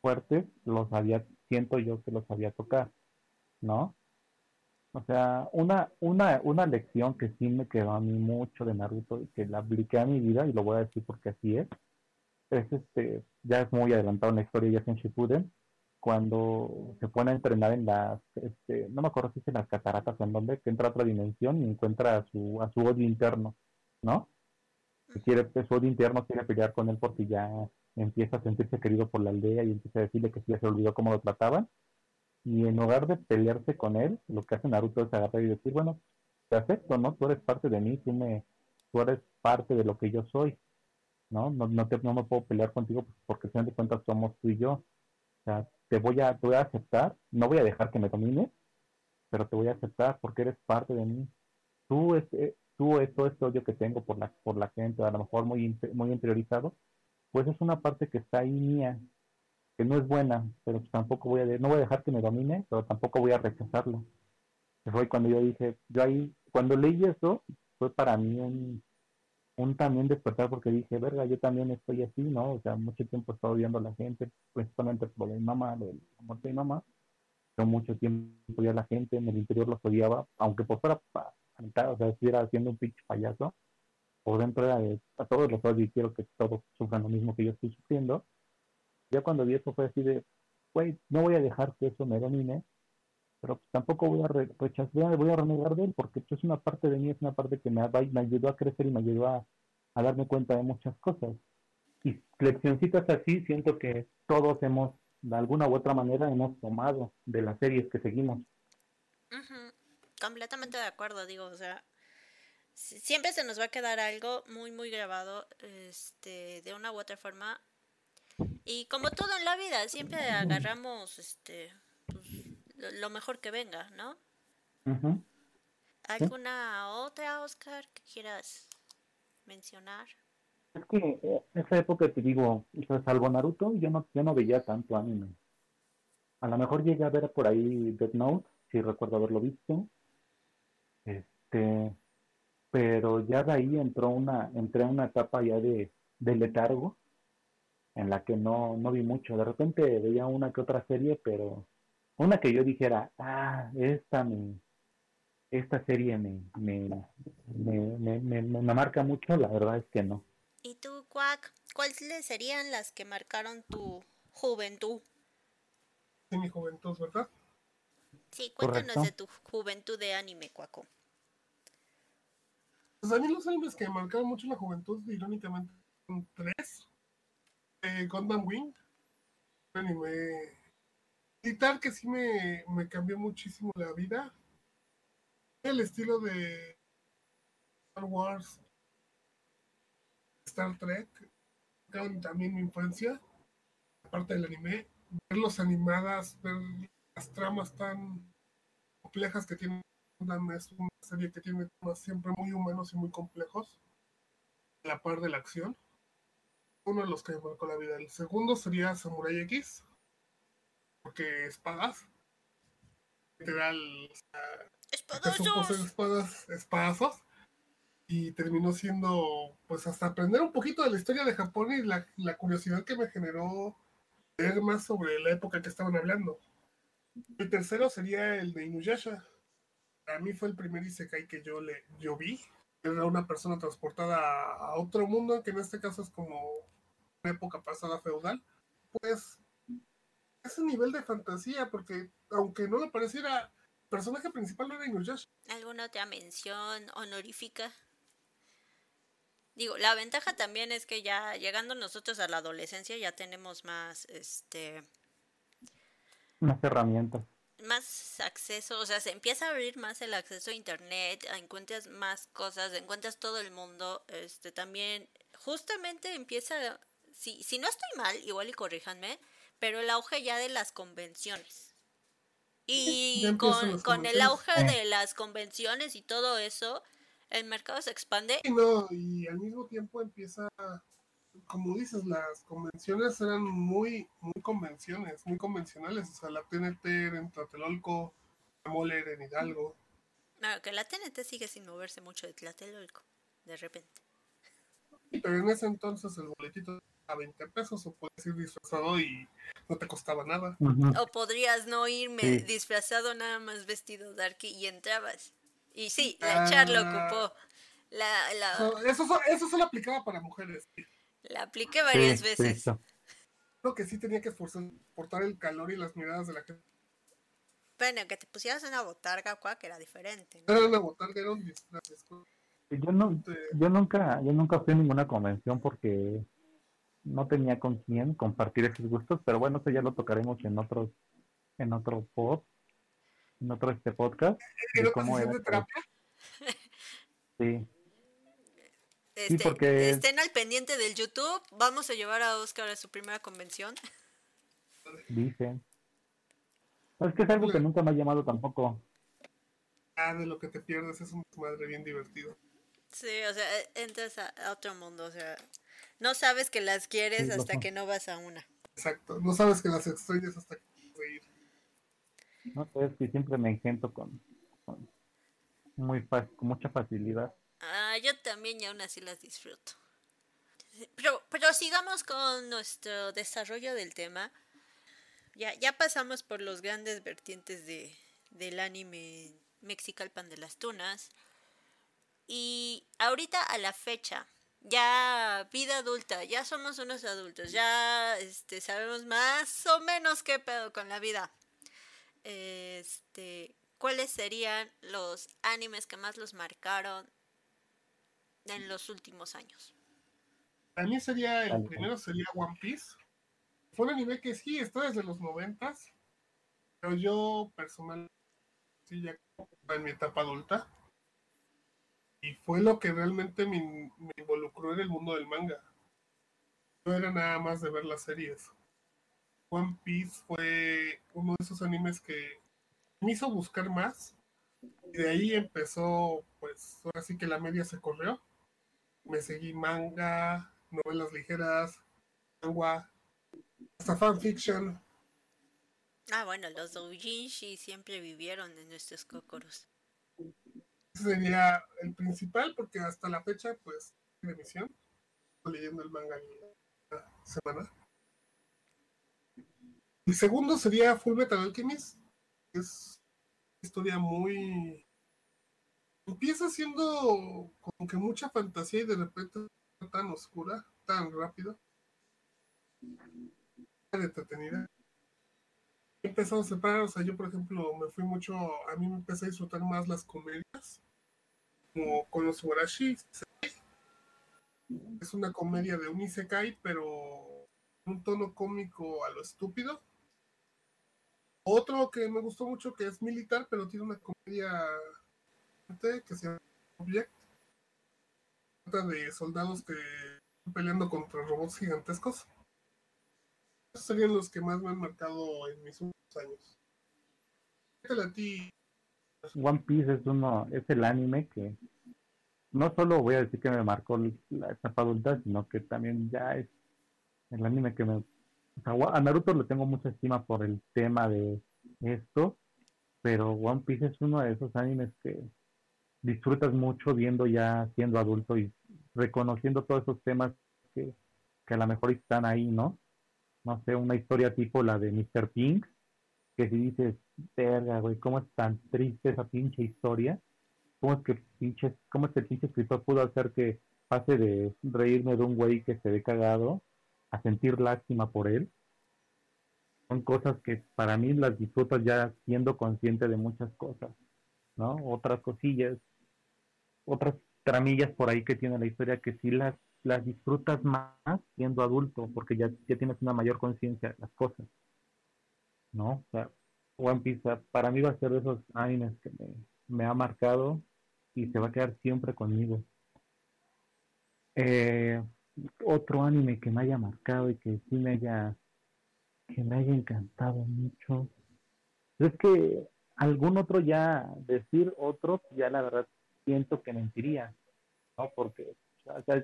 fuertes, los había, siento yo que los sabía tocar, ¿no? O sea, una, una, una lección que sí me quedó a mí mucho de Naruto y que la apliqué a mi vida, y lo voy a decir porque así es, es este, ya es muy adelantado en la historia, ya es en Shippuden, cuando se pone a entrenar en las, este, no me acuerdo si es en las cataratas o en donde, que entra a otra dimensión y encuentra a su, a su odio interno, ¿no? Que quiere, su odio interno quiere pelear con él porque ya empieza a sentirse querido por la aldea y empieza a decirle que sí ya se olvidó cómo lo trataban. Y en lugar de pelearse con él, lo que hace Naruto es agarrar y decir, bueno, te acepto, ¿no? Tú eres parte de mí, tú, me, tú eres parte de lo que yo soy, ¿no? No, no, te, no me puedo pelear contigo porque, si no de cuentas, somos tú y yo. O sea, te voy, a, te voy a aceptar, no voy a dejar que me domines, pero te voy a aceptar porque eres parte de mí. Tú, este, tú todo este odio que tengo por la, por la gente, a lo mejor muy, muy interiorizado, pues es una parte que está ahí mía, que no es buena, pero pues tampoco voy a, no voy a dejar que me domine, pero tampoco voy a rechazarlo. Fue cuando yo dije, yo ahí, cuando leí eso, fue para mí un, un también despertar porque dije, verga, yo también estoy así, ¿no? O sea, mucho tiempo he estado odiando a la gente, principalmente por mi mamá, la muerte de mi mamá. Yo mucho tiempo odiaba a la gente, en el interior los odiaba, aunque por fuera, o sea, estuviera haciendo un pinche payaso, por dentro era de, a todos los odio y quiero que todos sufran lo mismo que yo estoy sufriendo ya cuando vi eso fue así de, güey, no voy a dejar que eso me domine, pero pues tampoco voy a rechazar, voy a renegar de él, porque pues, es una parte de mí, es una parte que me, me ayudó a crecer y me ayudó a, darme cuenta de muchas cosas. Y leccioncitas así siento que todos hemos, de alguna u otra manera, hemos tomado de las series que seguimos. Completamente de acuerdo, digo, o sea, siempre se nos va a quedar algo muy, muy grabado, este, de una u otra forma, y como todo en la vida, siempre agarramos este pues, lo mejor que venga, ¿no? ¿Alguna otra, Oscar, que quieras mencionar? Es que eh, esa época te digo, salvo Naruto, yo no, yo no veía tanto anime. A lo mejor llegué a ver por ahí Death Note, si recuerdo haberlo visto. Este, pero ya de ahí entró una, entré a una etapa ya de, de letargo en la que no, no vi mucho. De repente veía una que otra serie, pero una que yo dijera, ah, esta me, esta serie me, me, me, me, me, marca mucho, la verdad es que no. ¿Y tú, Quack? ¿Cuáles serían las que marcaron tu juventud? De mi juventud, ¿verdad? Sí, cuéntanos de tu juventud de anime, Cuaco. Pues a mí los animes que marcaron mucho la juventud, irónicamente, son tres eh, Gundam Wing, un anime tal que sí me, me cambió muchísimo la vida. El estilo de Star Wars, Star Trek, también mi infancia, aparte del anime, verlos animadas, ver las tramas tan complejas que tiene es una serie que tiene temas siempre muy humanos y muy complejos, a la par de la acción uno de los que me marcó la vida. El segundo sería Samurai X, porque espadas. Literal, Espadazos. espadas, espadazos. Y terminó siendo, pues, hasta aprender un poquito de la historia de Japón y la, curiosidad que me generó leer más sobre la época que estaban hablando. El tercero sería el de Inuyasha. Para mí fue el primer Isekai que yo, le, yo vi. Era una persona transportada a otro mundo, que en este caso es como época pasada feudal, pues ese nivel de fantasía, porque aunque no lo pareciera, el personaje principal no era Inuyasha. ¿Alguna otra mención honorífica? Digo, la ventaja también es que ya llegando nosotros a la adolescencia ya tenemos más, este... Más herramientas. Más acceso, o sea, se empieza a abrir más el acceso a internet, encuentras más cosas, encuentras todo el mundo, este también justamente empieza si, si no estoy mal, igual y corríjanme, pero el auge ya de las convenciones. Y con, con el auge de las convenciones y todo eso, el mercado se expande. Y, no, y al mismo tiempo empieza, como dices, las convenciones eran muy, muy convenciones, muy convencionales. O sea, la TNT en Tlatelolco, la Moler en Hidalgo. Claro, que la TNT sigue sin moverse mucho de Tlatelolco. de repente. Pero en ese entonces el boletito a 20 pesos o puedes ir disfrazado y no te costaba nada. O podrías no irme disfrazado nada más vestido darky y entrabas. Y sí, la char lo ah. ocupó. La, Eso, eso solo aplicaba para mujeres. La apliqué varias veces. Creo que sí tenía que soportar el calor y las miradas de la gente. Bueno, que te pusieras una botarga, cuac, era diferente. ¿no? Era una botarga, era un disfraz. Yo, no, yo, nunca, yo nunca fui a ninguna convención porque no tenía con quién compartir esos gustos, pero bueno, eso ya lo tocaremos en otros, en otro pod, en otro este podcast. ¿En cómo de terapia? Sí. Este, porque... Estén al pendiente del YouTube. Vamos a llevar a Oscar a su primera convención. Dicen. Es que es algo que nunca me ha llamado tampoco. Ah, de lo que te pierdes es un madre bien divertido. Sí, o sea, entras a, otro mundo, o sea, no sabes que las quieres hasta que no vas a una. Exacto, no sabes que las extrañas hasta que vas a ir. No sé, es que siempre me engento con, con muy con mucha facilidad. Ah, yo también y aún así las disfruto. Pero, pero sigamos con nuestro desarrollo del tema. Ya, ya pasamos por los grandes vertientes de, del anime Mexical Pan de las Tunas. Y ahorita a la fecha, ya vida adulta, ya somos unos adultos, ya este, sabemos más o menos qué pedo con la vida. Este, ¿cuáles serían los animes que más los marcaron en los últimos años? A mí sería, el primero sería One Piece. Fue un anime que sí, está desde los noventas, pero yo personalmente sí ya en mi etapa adulta y fue lo que realmente me, involucró en el mundo del manga. No era nada más de ver las series. One Piece fue uno de esos animes que me hizo buscar más. Y de ahí empezó, pues, ahora sí que la media se corrió. Me seguí manga, novelas ligeras, agua, hasta fanfiction. Ah, bueno, los doujinshi siempre vivieron en nuestros cocoros sería el principal, porque hasta la fecha, pues, en emisión. Leyendo el manga la semana. El segundo sería Full Metal Alchemist. Es una historia muy. Empieza siendo como que mucha fantasía y de repente tan oscura, tan rápido. Tan entretenida. Empezamos a separar, o sea, yo por ejemplo me fui mucho, a mí me empecé a disfrutar más las comedias como con los Warashi. Es una comedia de un Isekai, pero un tono cómico a lo estúpido. Otro que me gustó mucho que es militar, pero tiene una comedia que se llama Object. Trata de soldados que están peleando contra robots gigantescos. Esos serían los que más me han marcado en mis últimos años. a ti, One Piece es uno, es el anime que no solo voy a decir que me marcó la etapa adulta, sino que también ya es el anime que me a Naruto le tengo mucha estima por el tema de esto, pero One Piece es uno de esos animes que disfrutas mucho viendo ya siendo adulto y reconociendo todos esos temas que, que a lo mejor están ahí, ¿no? No sé, una historia tipo la de Mr. Pink, que dices, verga, güey, ¿cómo es tan triste esa pinche historia? ¿Cómo es que pinche, cómo es que el pinche escritor pudo hacer que pase de reírme de un güey que se ve cagado a sentir lástima por él? Son cosas que para mí las disfrutas ya siendo consciente de muchas cosas, ¿no? Otras cosillas, otras tramillas por ahí que tiene la historia que sí las, las disfrutas más siendo adulto, porque ya, ya tienes una mayor conciencia de las cosas. ¿No? O sea, One Piece para mí va a ser de esos animes que me, ha marcado y se va a quedar siempre conmigo. Eh, otro anime que me haya marcado y que sí me haya que me haya encantado mucho. Es que algún otro ya, decir otro, ya la verdad siento que mentiría, ¿no? Porque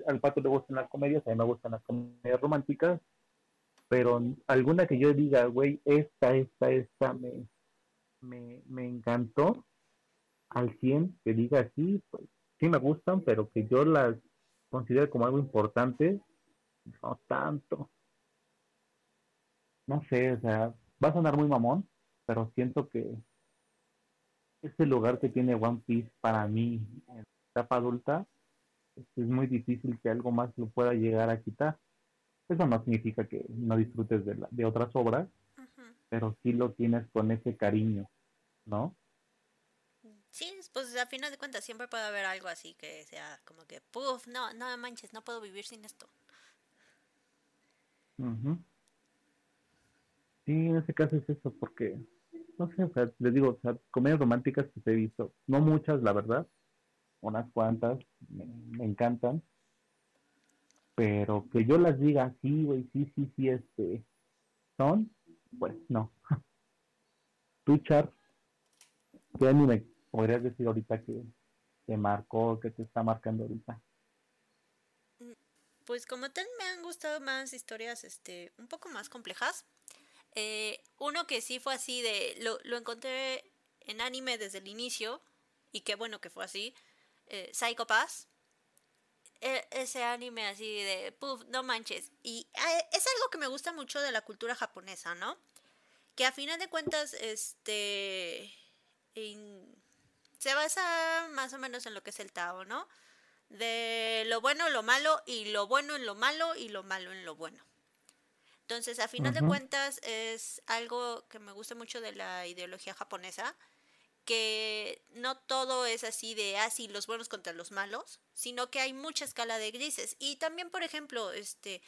al pato le gustan las comedias, a mí me gustan las comedias románticas, pero alguna que yo diga, güey, esta, esta, esta me, me, me encantó al 100, que diga así, pues sí me gustan, pero que yo las considero como algo importante, no tanto. No sé, o sea, va a sonar muy mamón, pero siento que este lugar que tiene One Piece para mí en etapa adulta es muy difícil que algo más lo pueda llegar a quitar. Eso no significa que no disfrutes de, la, de otras obras, pero sí lo tienes con ese cariño, ¿no? Sí, pues a final de cuentas siempre puede haber algo así que sea como que, puff, no, no manches, no puedo vivir sin esto. Sí, en ese caso es eso, porque, no sé, o sea, les digo, o sea, comedias románticas que he visto, no muchas, la verdad, unas cuantas, me, encantan, pero que yo las diga, sí, güey, sí, sí, sí, este, son, pues no. Tú, Char, ¿qué anime podrías decir ahorita que te marcó, que te está marcando ahorita? Pues como tal me han gustado más historias este un poco más complejas. Eh, uno que sí fue así de lo, lo encontré en anime desde el inicio y qué bueno que fue así. Eh, Psycho Pass. E, ese anime así de, puff, no manches. Y eh, es algo que me gusta mucho de la cultura japonesa, ¿no? Que a final de cuentas, este, se basa más o menos en lo que es el Tao, ¿no? De lo bueno, lo malo, y lo bueno en lo malo, y lo malo en lo bueno. Entonces, a final de cuentas, es algo que me gusta mucho de la ideología japonesa, que no todo es así de así ah, los buenos contra los malos, sino que hay mucha escala de grises. Y también, por ejemplo, este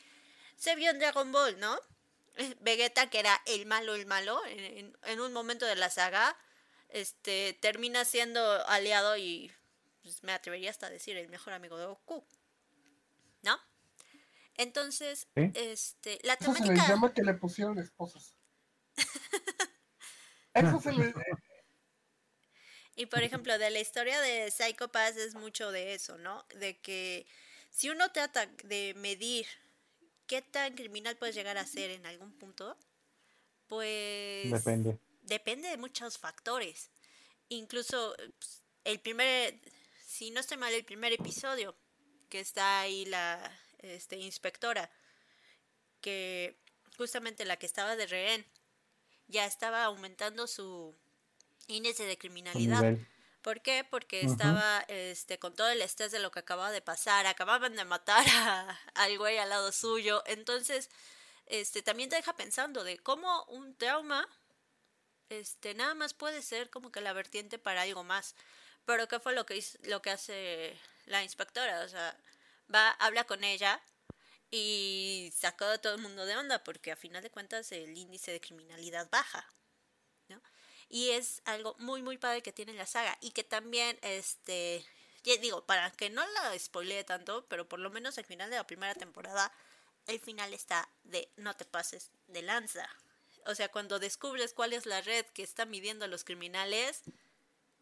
se vio en Dragon Ball, ¿no? Vegeta, que era el malo, el malo, en, un momento de la saga, este termina siendo aliado y pues, me atrevería hasta a decir el mejor amigo de Goku. ¿No? Entonces, este, la temática... Eso se le llama que le pusieron esposas. Eso se le... Y por ejemplo, de la historia de Psycho Pass es mucho de eso, ¿no? De que si uno trata de medir qué tan criminal puedes llegar a ser en algún punto, pues depende. Depende de muchos factores. Incluso pues, el primer, si no estoy mal, el primer episodio que está ahí la este, inspectora, que justamente la que estaba de rehén, ya estaba aumentando su índice de criminalidad. ¿Por qué? Porque estaba este, con todo el estrés de lo que acababa de pasar, acababan de matar a, al güey al lado suyo, entonces este, también te deja pensando de cómo un trauma este, nada más puede ser como que la vertiente para algo más. Pero ¿qué fue lo que, hizo, lo que hace la inspectora? O sea, va, habla con ella y sacó a todo el mundo de onda porque a final de cuentas el índice de criminalidad baja. Y es algo muy, muy padre que tiene la saga. Y que también, este, digo, para que no la spoilee tanto, pero por lo menos al final de la primera temporada, el final está de no te pases de lanza. O sea, cuando descubres cuál es la red que está midiendo a los criminales.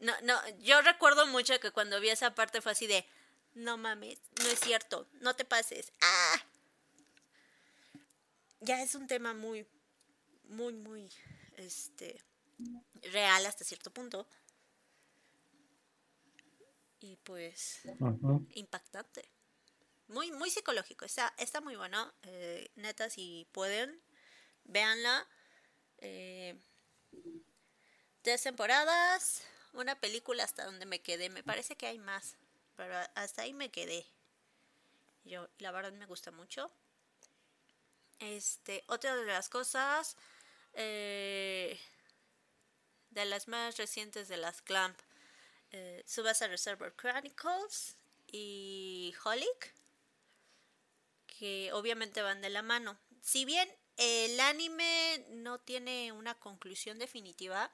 No, no, yo recuerdo mucho que cuando vi esa parte fue así de, no mames, no es cierto, no te pases. ¡Ah! Ya es un tema muy, muy, muy, este, real hasta cierto punto. Y pues impactante. Muy, muy psicológico. Está, está muy bueno. Eh, neta, si pueden, véanla. Eh, tres temporadas, una película hasta donde me quedé. Me parece que hay más, pero hasta ahí me quedé. Yo, la verdad me gusta mucho. Este, otra de las cosas, eh, de las más recientes de las Clamp, eh, Subasa Reservoir Chronicles y Holic, que obviamente van de la mano. Si bien el anime no tiene una conclusión definitiva,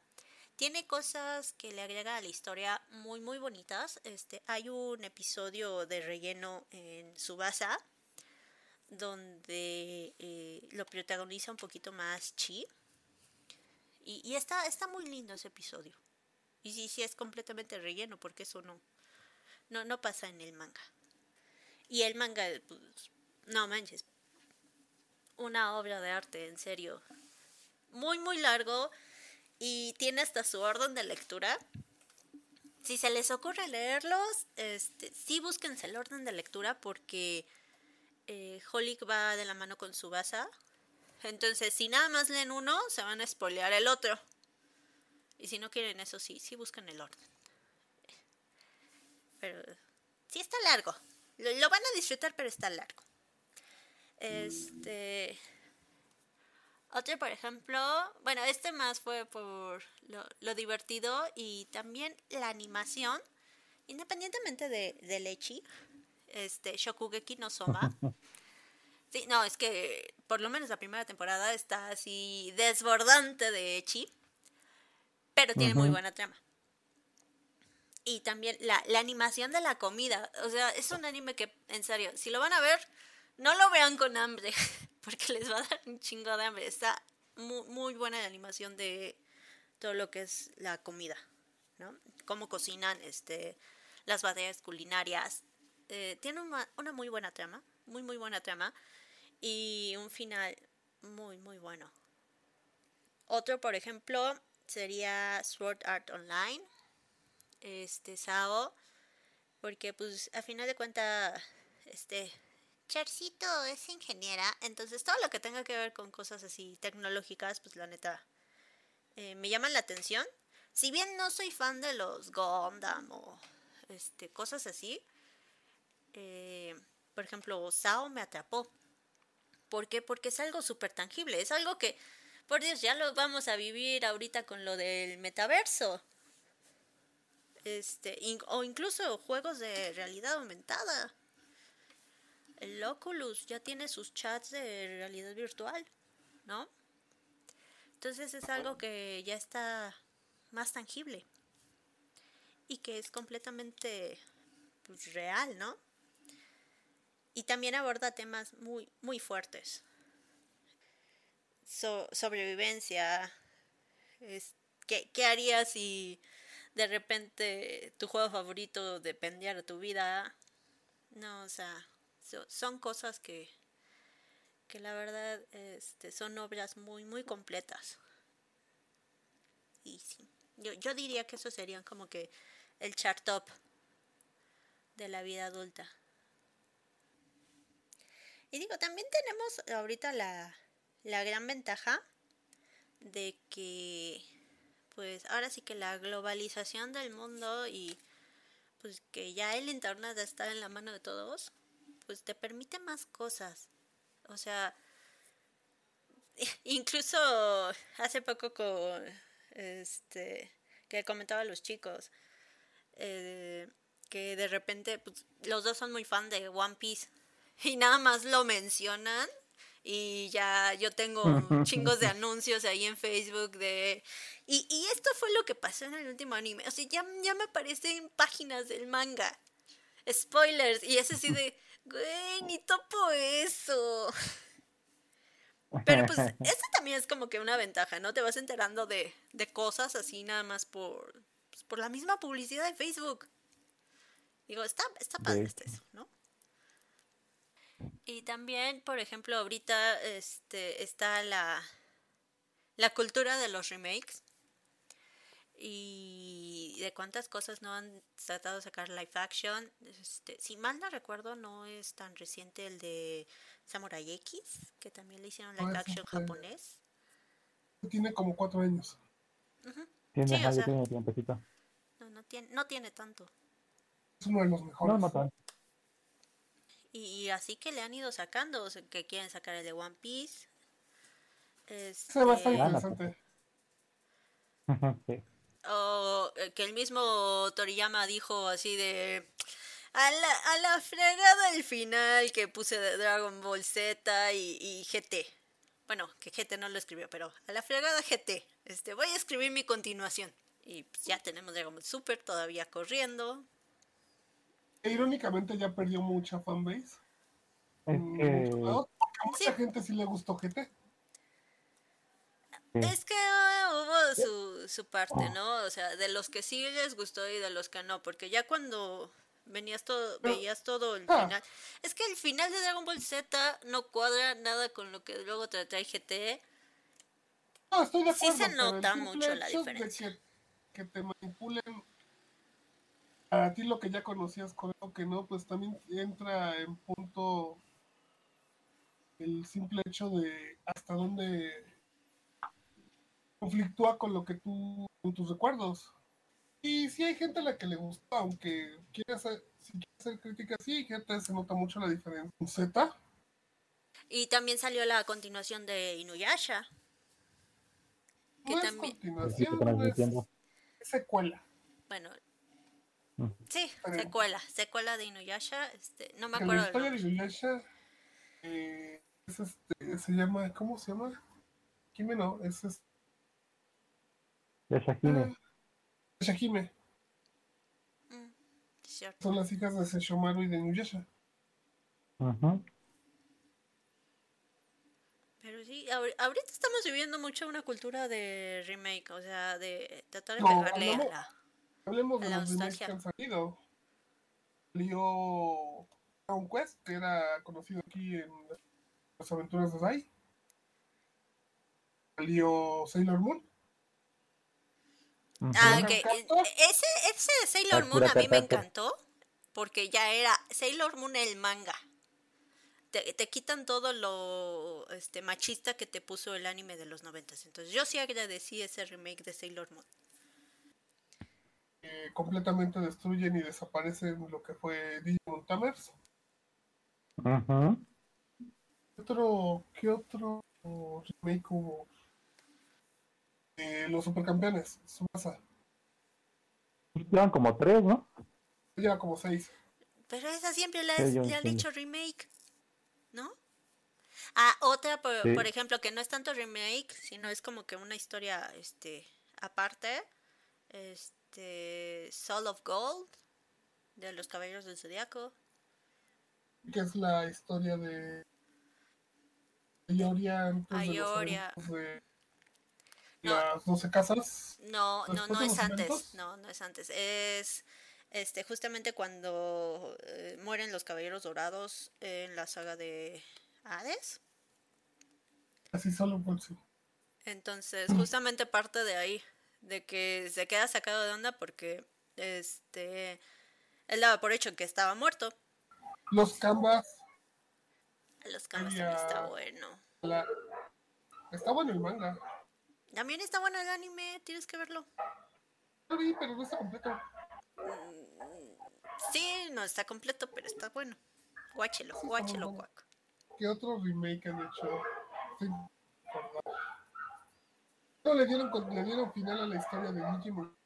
tiene cosas que le agrega a la historia muy muy bonitas. Este, hay un episodio de relleno en Subasa donde eh, lo protagoniza un poquito más Chi y, está, está muy lindo ese episodio. Y sí, sí es completamente relleno, porque eso no, no, no pasa en el manga. Y el manga, pues, no manches, una obra de arte, en serio. Muy, muy largo. Y tiene hasta su orden de lectura. si se les ocurre leerlos, este, sí búsquense el orden de lectura porque eh, va de la mano con su basa. Entonces, si nada más leen uno, se van a espolear el otro. Y si no quieren eso, sí, sí buscan el orden. Pero sí está largo. Lo, van a disfrutar, pero está largo. Este. Otro, por ejemplo, bueno, este más fue por lo, lo divertido y también la animación, independientemente de, de Lechi, este, Shokugeki no Soma. Sí, no, es que por lo menos la primera temporada está así desbordante de Echi, pero tiene muy buena trama. Y también la, la animación de la comida, o sea, es un anime que, en serio, si lo van a ver, no lo vean con hambre, porque les va a dar un chingo de hambre. Está muy, muy buena la animación de todo lo que es la comida, ¿no? Cómo cocinan, este, las batallas culinarias. Eh, tiene una, una muy buena trama, muy, muy buena trama, y un final muy, muy bueno. Otro, por ejemplo, sería Sword Art Online, este, Sao, porque pues a final de cuentas, este, Chercito es ingeniera, entonces todo lo que tenga que ver con cosas así tecnológicas, pues la neta, eh, me llaman la atención. Si bien no soy fan de los Gundam o este, cosas así, eh, por ejemplo, Sao me atrapó. ¿Por qué? Porque es algo súper tangible, es algo que, por Dios, ya lo vamos a vivir ahorita con lo del metaverso. Este, o incluso juegos de realidad aumentada. El Oculus ya tiene sus chats de realidad virtual, ¿no? Entonces es algo que ya está más tangible y que es completamente pues, real, ¿no? Y también aborda temas muy, muy fuertes. So- sobrevivencia. Es, ¿qué, ¿Qué harías si de repente tu juego favorito dependiera de tu vida? No, o sea, so- son cosas que, que la verdad este, son obras muy, muy completas. Y sí, yo, yo diría que eso serían como que el chart top de la vida adulta. Y digo, también tenemos ahorita la, la gran ventaja de que, pues ahora sí que la globalización del mundo y pues que ya el internet está en la mano de todos, pues te permite más cosas. O sea, incluso hace poco con este que comentaba a los chicos eh, que de repente pues, los dos son muy fan de One Piece y nada más lo mencionan y ya yo tengo chingos de anuncios ahí en Facebook de... Y, y esto fue lo que pasó en el último anime. O sea, ya, ya me aparecen páginas del manga. Spoilers. Y es así de... Güey, ni topo eso. Pero pues esta también es como que una ventaja, ¿no? Te vas enterando de, de cosas así nada más por, pues, por la misma publicidad de Facebook. Digo, está, está padre este eso, ¿no? Y también, por ejemplo, ahorita este, está la, la cultura de los remakes. Y de cuántas cosas no han tratado de sacar live action. Este, si mal no recuerdo, no es tan reciente el de Samurai X, que también le hicieron live Ah, action sí, fue- japonés. Tiene como cuatro años. Tiene, Sí, o sea- tiene tiempecito. No, no tiene, no tiene tanto. Es uno de los mejores. No, no tanto. Y, y así que le han ido sacando, o sea, que quieren sacar el de One Piece. Ese va a estar Este, interesante. sí. o eh, que el mismo Toriyama dijo así de a la, a la fregada el final que puse de Dragon Ball Z y, y GT. Bueno, que GT no lo escribió, pero a la fregada GT. Este, voy a escribir mi continuación. Y pues, ya tenemos Dragon Ball Super todavía corriendo. E irónicamente ya perdió mucha fanbase. Es que porque mucha Sí. gente sí le gustó GT. Sí. Es que ah, hubo su, su parte, ¿no? O sea, de los que sí les gustó y de los que no, porque ya cuando venías todo, veías todo el ah. final. Es que el final de Dragon Ball Z no cuadra nada con lo que luego te trae GT. No, estoy de Sí acuerdo. se pero el nota mucho la diferencia. Que, que te manipulen a ti lo que ya conocías con lo que no, pues también entra en punto el simple hecho de hasta dónde conflictúa con lo que tú, con tus recuerdos. Y si hay gente a la que le gusta, aunque quiere hacer, si quiere hacer crítica, sí, gente se nota mucho la diferencia. Z. Y también salió la continuación de Inuyasha. Que no también... es continuación, es secuela. Bueno, sí, secuela, secuela de Inuyasha. Este, no me acuerdo. La historia de Inuyasha eh, es este, se llama, ¿cómo se llama? Kime no, es este. Yashahime. Yashahime. Mm, Son las hijas de Sesshomaru y de Inuyasha. Ajá. Pero sí, ahorita estamos viviendo mucho una cultura de remake, o sea, de tratar de pegarle a la. Hablemos de los remakes que han salido. Salió Town Quest, que era conocido aquí en las aventuras de Sai. Salió Sailor Moon. Ah, ok. Ese, ese de Sailor Moon a mí me encantó porque ya era Sailor Moon el manga te, quitan todo lo este, machista que te puso el anime de los noventas. Entonces yo sí agradecí ese remake de Sailor Moon. Eh, completamente destruyen y desaparecen lo que fue Digimon Tamers. Ajá. ¿Qué otro, ¿Qué otro remake hubo? los supercampeones, Subasa. Llevan como tres, ¿no? Llevan como seis. Pero esa siempre le, han dicho remake. ¿no? Ah, otra, por, por, ejemplo, que no es tanto remake, sino es como que una historia este aparte. Este Soul of Gold de los Caballeros del Zodiaco. Que es la historia de Ayoria Ayoria. De las 12 casas. No, no, no es antes. No, no es antes. Es este, justamente cuando eh, mueren los caballeros dorados en la saga de Hades. Así solo por sí. Entonces, justamente parte de ahí, de que se queda sacado de onda porque este él daba por hecho que estaba muerto. Los canvas. Los canvas también está bueno. Está bueno el manga. También está bueno el anime, tienes que verlo. Lo vi, pero no está completo. Sí, no está completo, pero está bueno. Guáchelo, guáchelo, cuac. ¿Qué otro remake han hecho? No, le dieron, le dieron final a la historia de Digimon.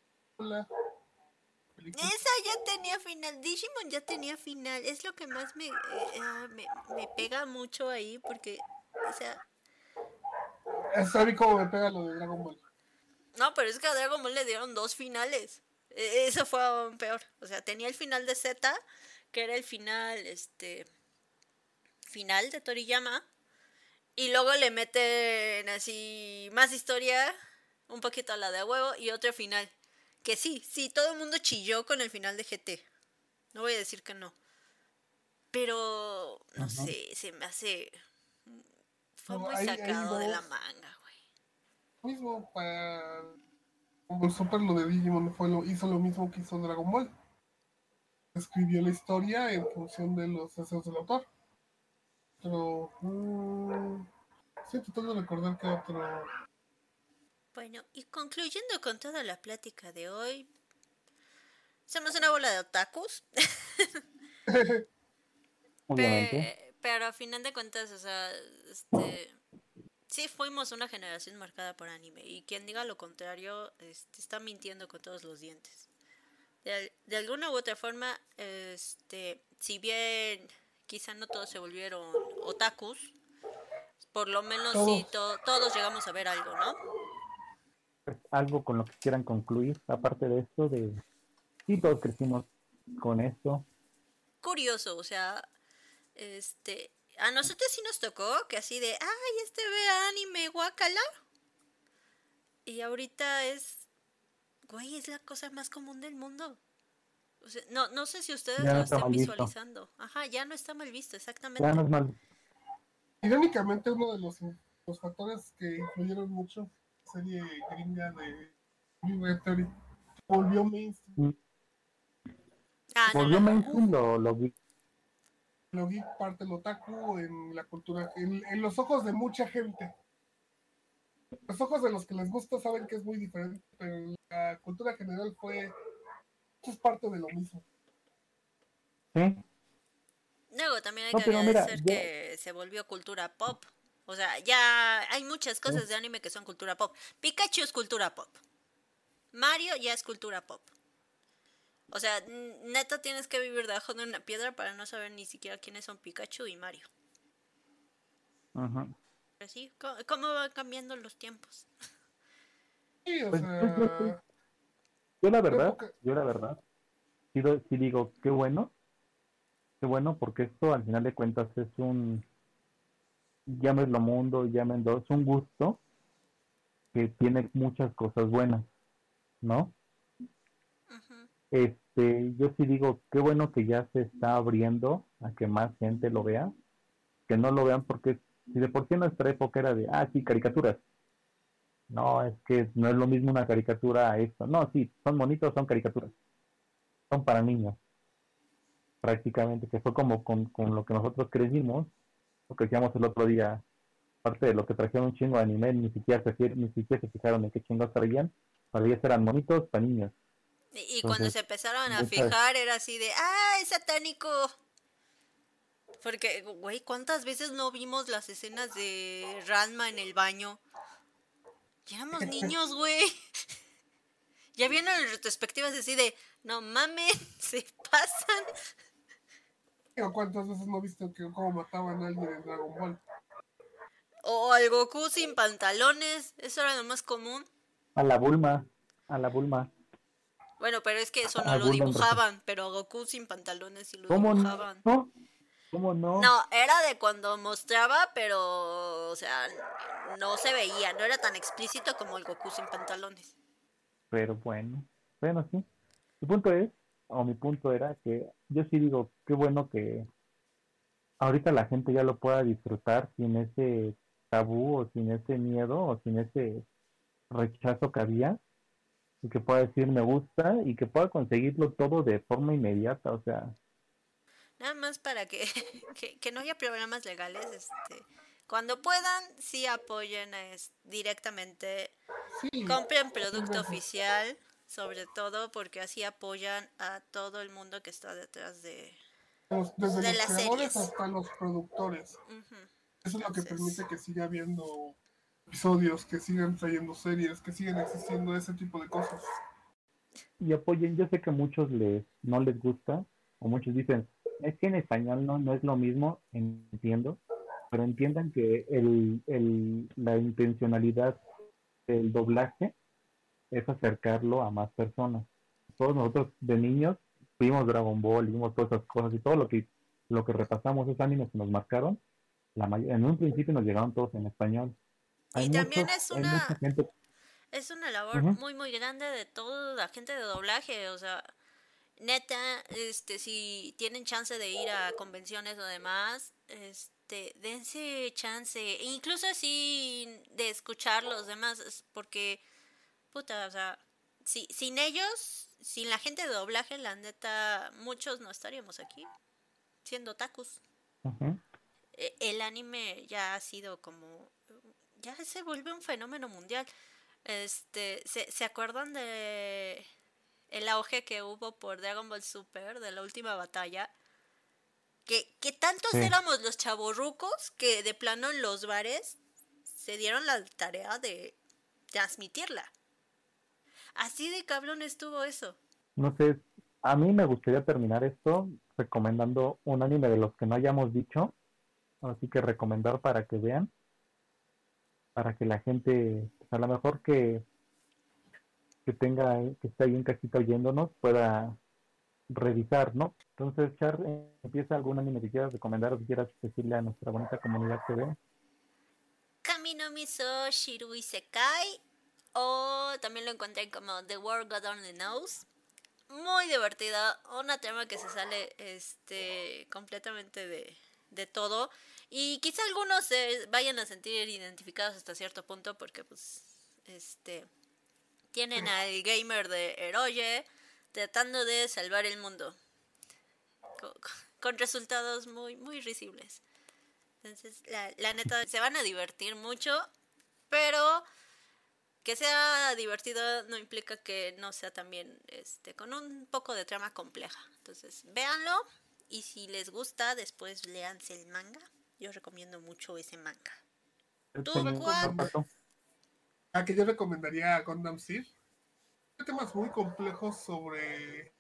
Esa ya tenía final, Digimon ya tenía final, es lo que más me, eh, ah, me, me, pega mucho ahí porque, o sea... ¿Sabes cómo me pega lo de Dragon Ball? No, pero es que a Dragon Ball le dieron dos finales. E-, eso fue aún peor. O sea, tenía el final de Z, que era el final, este, final de Toriyama. Y luego le meten así más historia, un poquito a la de huevo, y otro final. Que sí, sí, todo el mundo chilló con el final de GT. No voy a decir que no. Pero, no sé, se me hace... Fue muy sacado de la manga, güey. Mismo para como Super lo de Digimon fue lo, hizo lo mismo que hizo Dragon Ball. Escribió la historia en función de los deseos del autor. Pero mmm, estoy tratando de recordar que otro. Bueno, y concluyendo con toda la plática de hoy, somos una bola de otakus. pero a final de cuentas, o sea, este sí fuimos una generación marcada por anime y quien diga lo contrario este, está mintiendo con todos los dientes. De, alguna u otra forma, este, si bien quizá no todos se volvieron otakus, por lo menos sí todos llegamos a ver algo, ¿no? Algo con lo que quieran concluir, aparte de esto, de sí todos crecimos con esto. Curioso, o sea, este, a nosotros sí nos tocó que así de, ay, este ve anime, guacala. Y ahorita es, güey, es la cosa más común del mundo. O sea, no, no sé si ustedes lo están visualizando. Ajá, ya no está mal visto, exactamente. Ya no es mal. Irónicamente, uno de los, los factores que influyeron mucho la serie gringa de Big Theory volvió mainstream. Mm. Ah, Volvió no. mainstream lo, lo geek. Lo geek parte el otaku en la cultura, en, en los ojos de mucha gente. Los ojos de los que les gusta saben que es muy diferente, pero en la cultura general fue es parte de lo mismo. Sí, Luego también hay No, que pero mira, agradecer yo- que se volvió cultura pop. O sea, ya hay muchas cosas de anime que son cultura pop. Pikachu es cultura pop. Mario ya es cultura pop. O sea, neta tienes que vivir debajo de una piedra para no saber ni siquiera quiénes son Pikachu y Mario. Ajá. Pero sí, ¿cómo, cómo van cambiando los tiempos? Sí, o Pues, sea, yo- la verdad, yo la verdad, sí digo, qué bueno, bueno, porque esto al final de cuentas es un, llámenlo mundo, llámenlo, es un gusto que tiene muchas cosas buenas, ¿no? Este, yo sí digo, qué bueno que ya se está abriendo a que más gente lo vea, que no lo vean porque si de por sí en nuestra época era de, ah, sí, caricaturas. No, es que no es lo mismo una caricatura a esto. No, sí, son bonitos, son caricaturas. Son para niños. Prácticamente, que fue como con, con lo que nosotros crecimos, lo que decíamos el otro día, parte de lo que trajeron un chingo de anime, ni siquiera se, ni siquiera se fijaron en qué chingos traían, para ellos eran bonitos para niños. Y, y cuando se empezaron a fijar era así de, ¡ah, es satánico! Porque, güey, ¿cuántas veces no vimos las escenas de Ranma en el baño? Y éramos niños, güey. Ya vieron en retrospectivas así de, no mames, se pasan. Digo, ¿Cuántas veces no viste que cómo mataban a alguien en Dragon Ball? O al Goku sin pantalones, eso era lo más común. A la Bulma, a la Bulma. Bueno, pero es que eso no lo dibujaban, pero a Goku sin pantalones sí lo ¿Cómo dibujaban. no? ¿Cómo no? No, era de cuando mostraba, pero, o sea, no se veía, no era tan explícito como el Goku sin pantalones. Pero bueno, bueno, sí. Mi punto es, o mi punto era que yo sí digo, qué bueno que ahorita la gente ya lo pueda disfrutar sin ese tabú o sin ese miedo o sin ese rechazo que había y que pueda decir me gusta y que pueda conseguirlo todo de forma inmediata, o sea, Nada más para que, que, que no haya problemas legales, este, cuando puedan, sí apoyen es, directamente, Sí, compren producto oficial, sobre todo porque así apoyan a todo el mundo que está detrás de... los- desde de los las creadores series. hasta los productores. Eso es lo que Entonces- permite que siga habiendo episodios, que sigan trayendo series, que sigan existiendo ese tipo de cosas. y apoyen, yo sé que a muchos les no les gusta, o muchos dicen, es que en español no, no es lo mismo, entiendo, pero entiendan que el, el, la intencionalidad del doblaje es acercarlo a más personas. Todos nosotros de niños vimos Dragon Ball, vimos todas esas cosas y todo lo que lo que repasamos, esos animes que nos marcaron, la en un principio nos llegaron todos en español. Y también es una- gente Es una labor muy, muy grande de toda la gente de doblaje. O sea, neta, este, si tienen chance de ir a convenciones o demás, este, dense chance. E incluso así de escuchar los demás, porque, puta, o sea, si, sin ellos, sin la gente de doblaje, la neta, muchos no estaríamos aquí siendo tacos. Eh, el anime ya ha sido como ya se vuelve un fenómeno mundial este se, se acuerdan de el auge que hubo por Dragon Ball Super de la última batalla que, que tantos Sí. éramos los chavorrucos que de plano en los bares se dieron la tarea de transmitirla así de cabrón estuvo eso No sé, a mí me gustaría terminar esto recomendando un anime de los que no hayamos dicho, así que recomendar para que vean, para que la gente, pues, a lo mejor que que tenga, que esté ahí en casita oyéndonos, pueda revisar, ¿no? Entonces, Char, empieza algún anime que quieras recomendar o que quieras decirle a nuestra bonita comunidad que ve. Kamino Miso Shiru Isekai o también lo encontré como The World God Only Knows. Muy divertida, una tema que se sale este completamente de, de todo y quizá algunos se vayan a sentir identificados hasta cierto punto porque pues este tienen al gamer de Eroye tratando de salvar el mundo. con, resultados muy, muy risibles. Entonces, la, la neta, se van a divertir mucho, pero que sea divertido no implica que no sea también este, con un poco de trama compleja. Entonces, véanlo y si les gusta, después leanse el manga. Yo recomiendo mucho ese manga. ¿Tú, A ah, que yo recomendaría Gundam Seed. Hay temas muy complejos sobre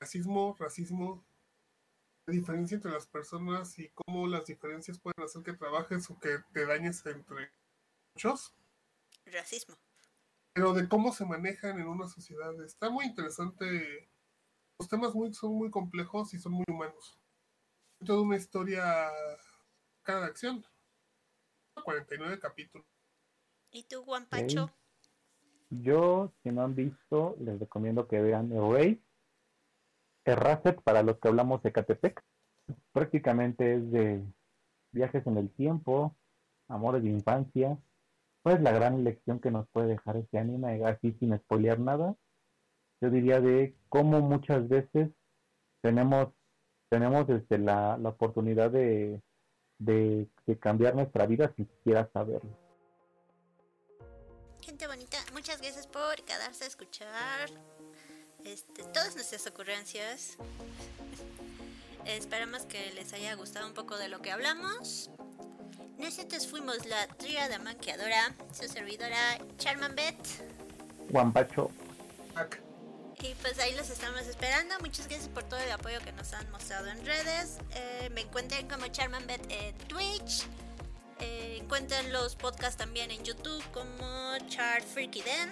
racismo, racismo, la diferencia entre las personas y cómo las diferencias pueden hacer que trabajes o que te dañes entre muchos. Racismo. Pero de cómo se manejan en una sociedad. Está muy interesante. Los temas muy, son muy complejos y son muy humanos. Toda una historia cada acción. 49 capítulos. ¿Y tú, Juan Pacho? Yo, si no han visto, les recomiendo que vean Erase. Erracet, para los que hablamos de Catepec. Prácticamente es de viajes en el tiempo, amores de infancia. Pues la gran lección que nos puede dejar este anime, así sin spoilear nada. Yo diría de cómo muchas veces tenemos tenemos desde la, la oportunidad de de, cambiar nuestra vida sin siquiera saberlo. Gente bonita, muchas gracias por quedarse a escuchar este, todas nuestras ocurrencias. Esperamos que les haya gustado un poco de lo que hablamos. Nosotros fuimos la tríada manqueadora, su servidora Charman Bet, Pacho y pues ahí los estamos esperando. Muchas gracias por todo el apoyo que nos han mostrado en redes. Eh, me encuentren como CharmanBet en Twitch. Eh, encuentren los podcasts también en YouTube como Char Freaky Den.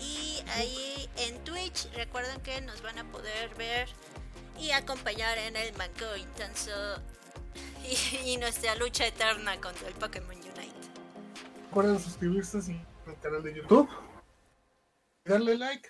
Y ahí en Twitch recuerden que nos van a poder ver y acompañar en el manco intenso y, nuestra lucha eterna contra el Pokémon Unite. Recuerden suscribirse al canal de YouTube. Darle like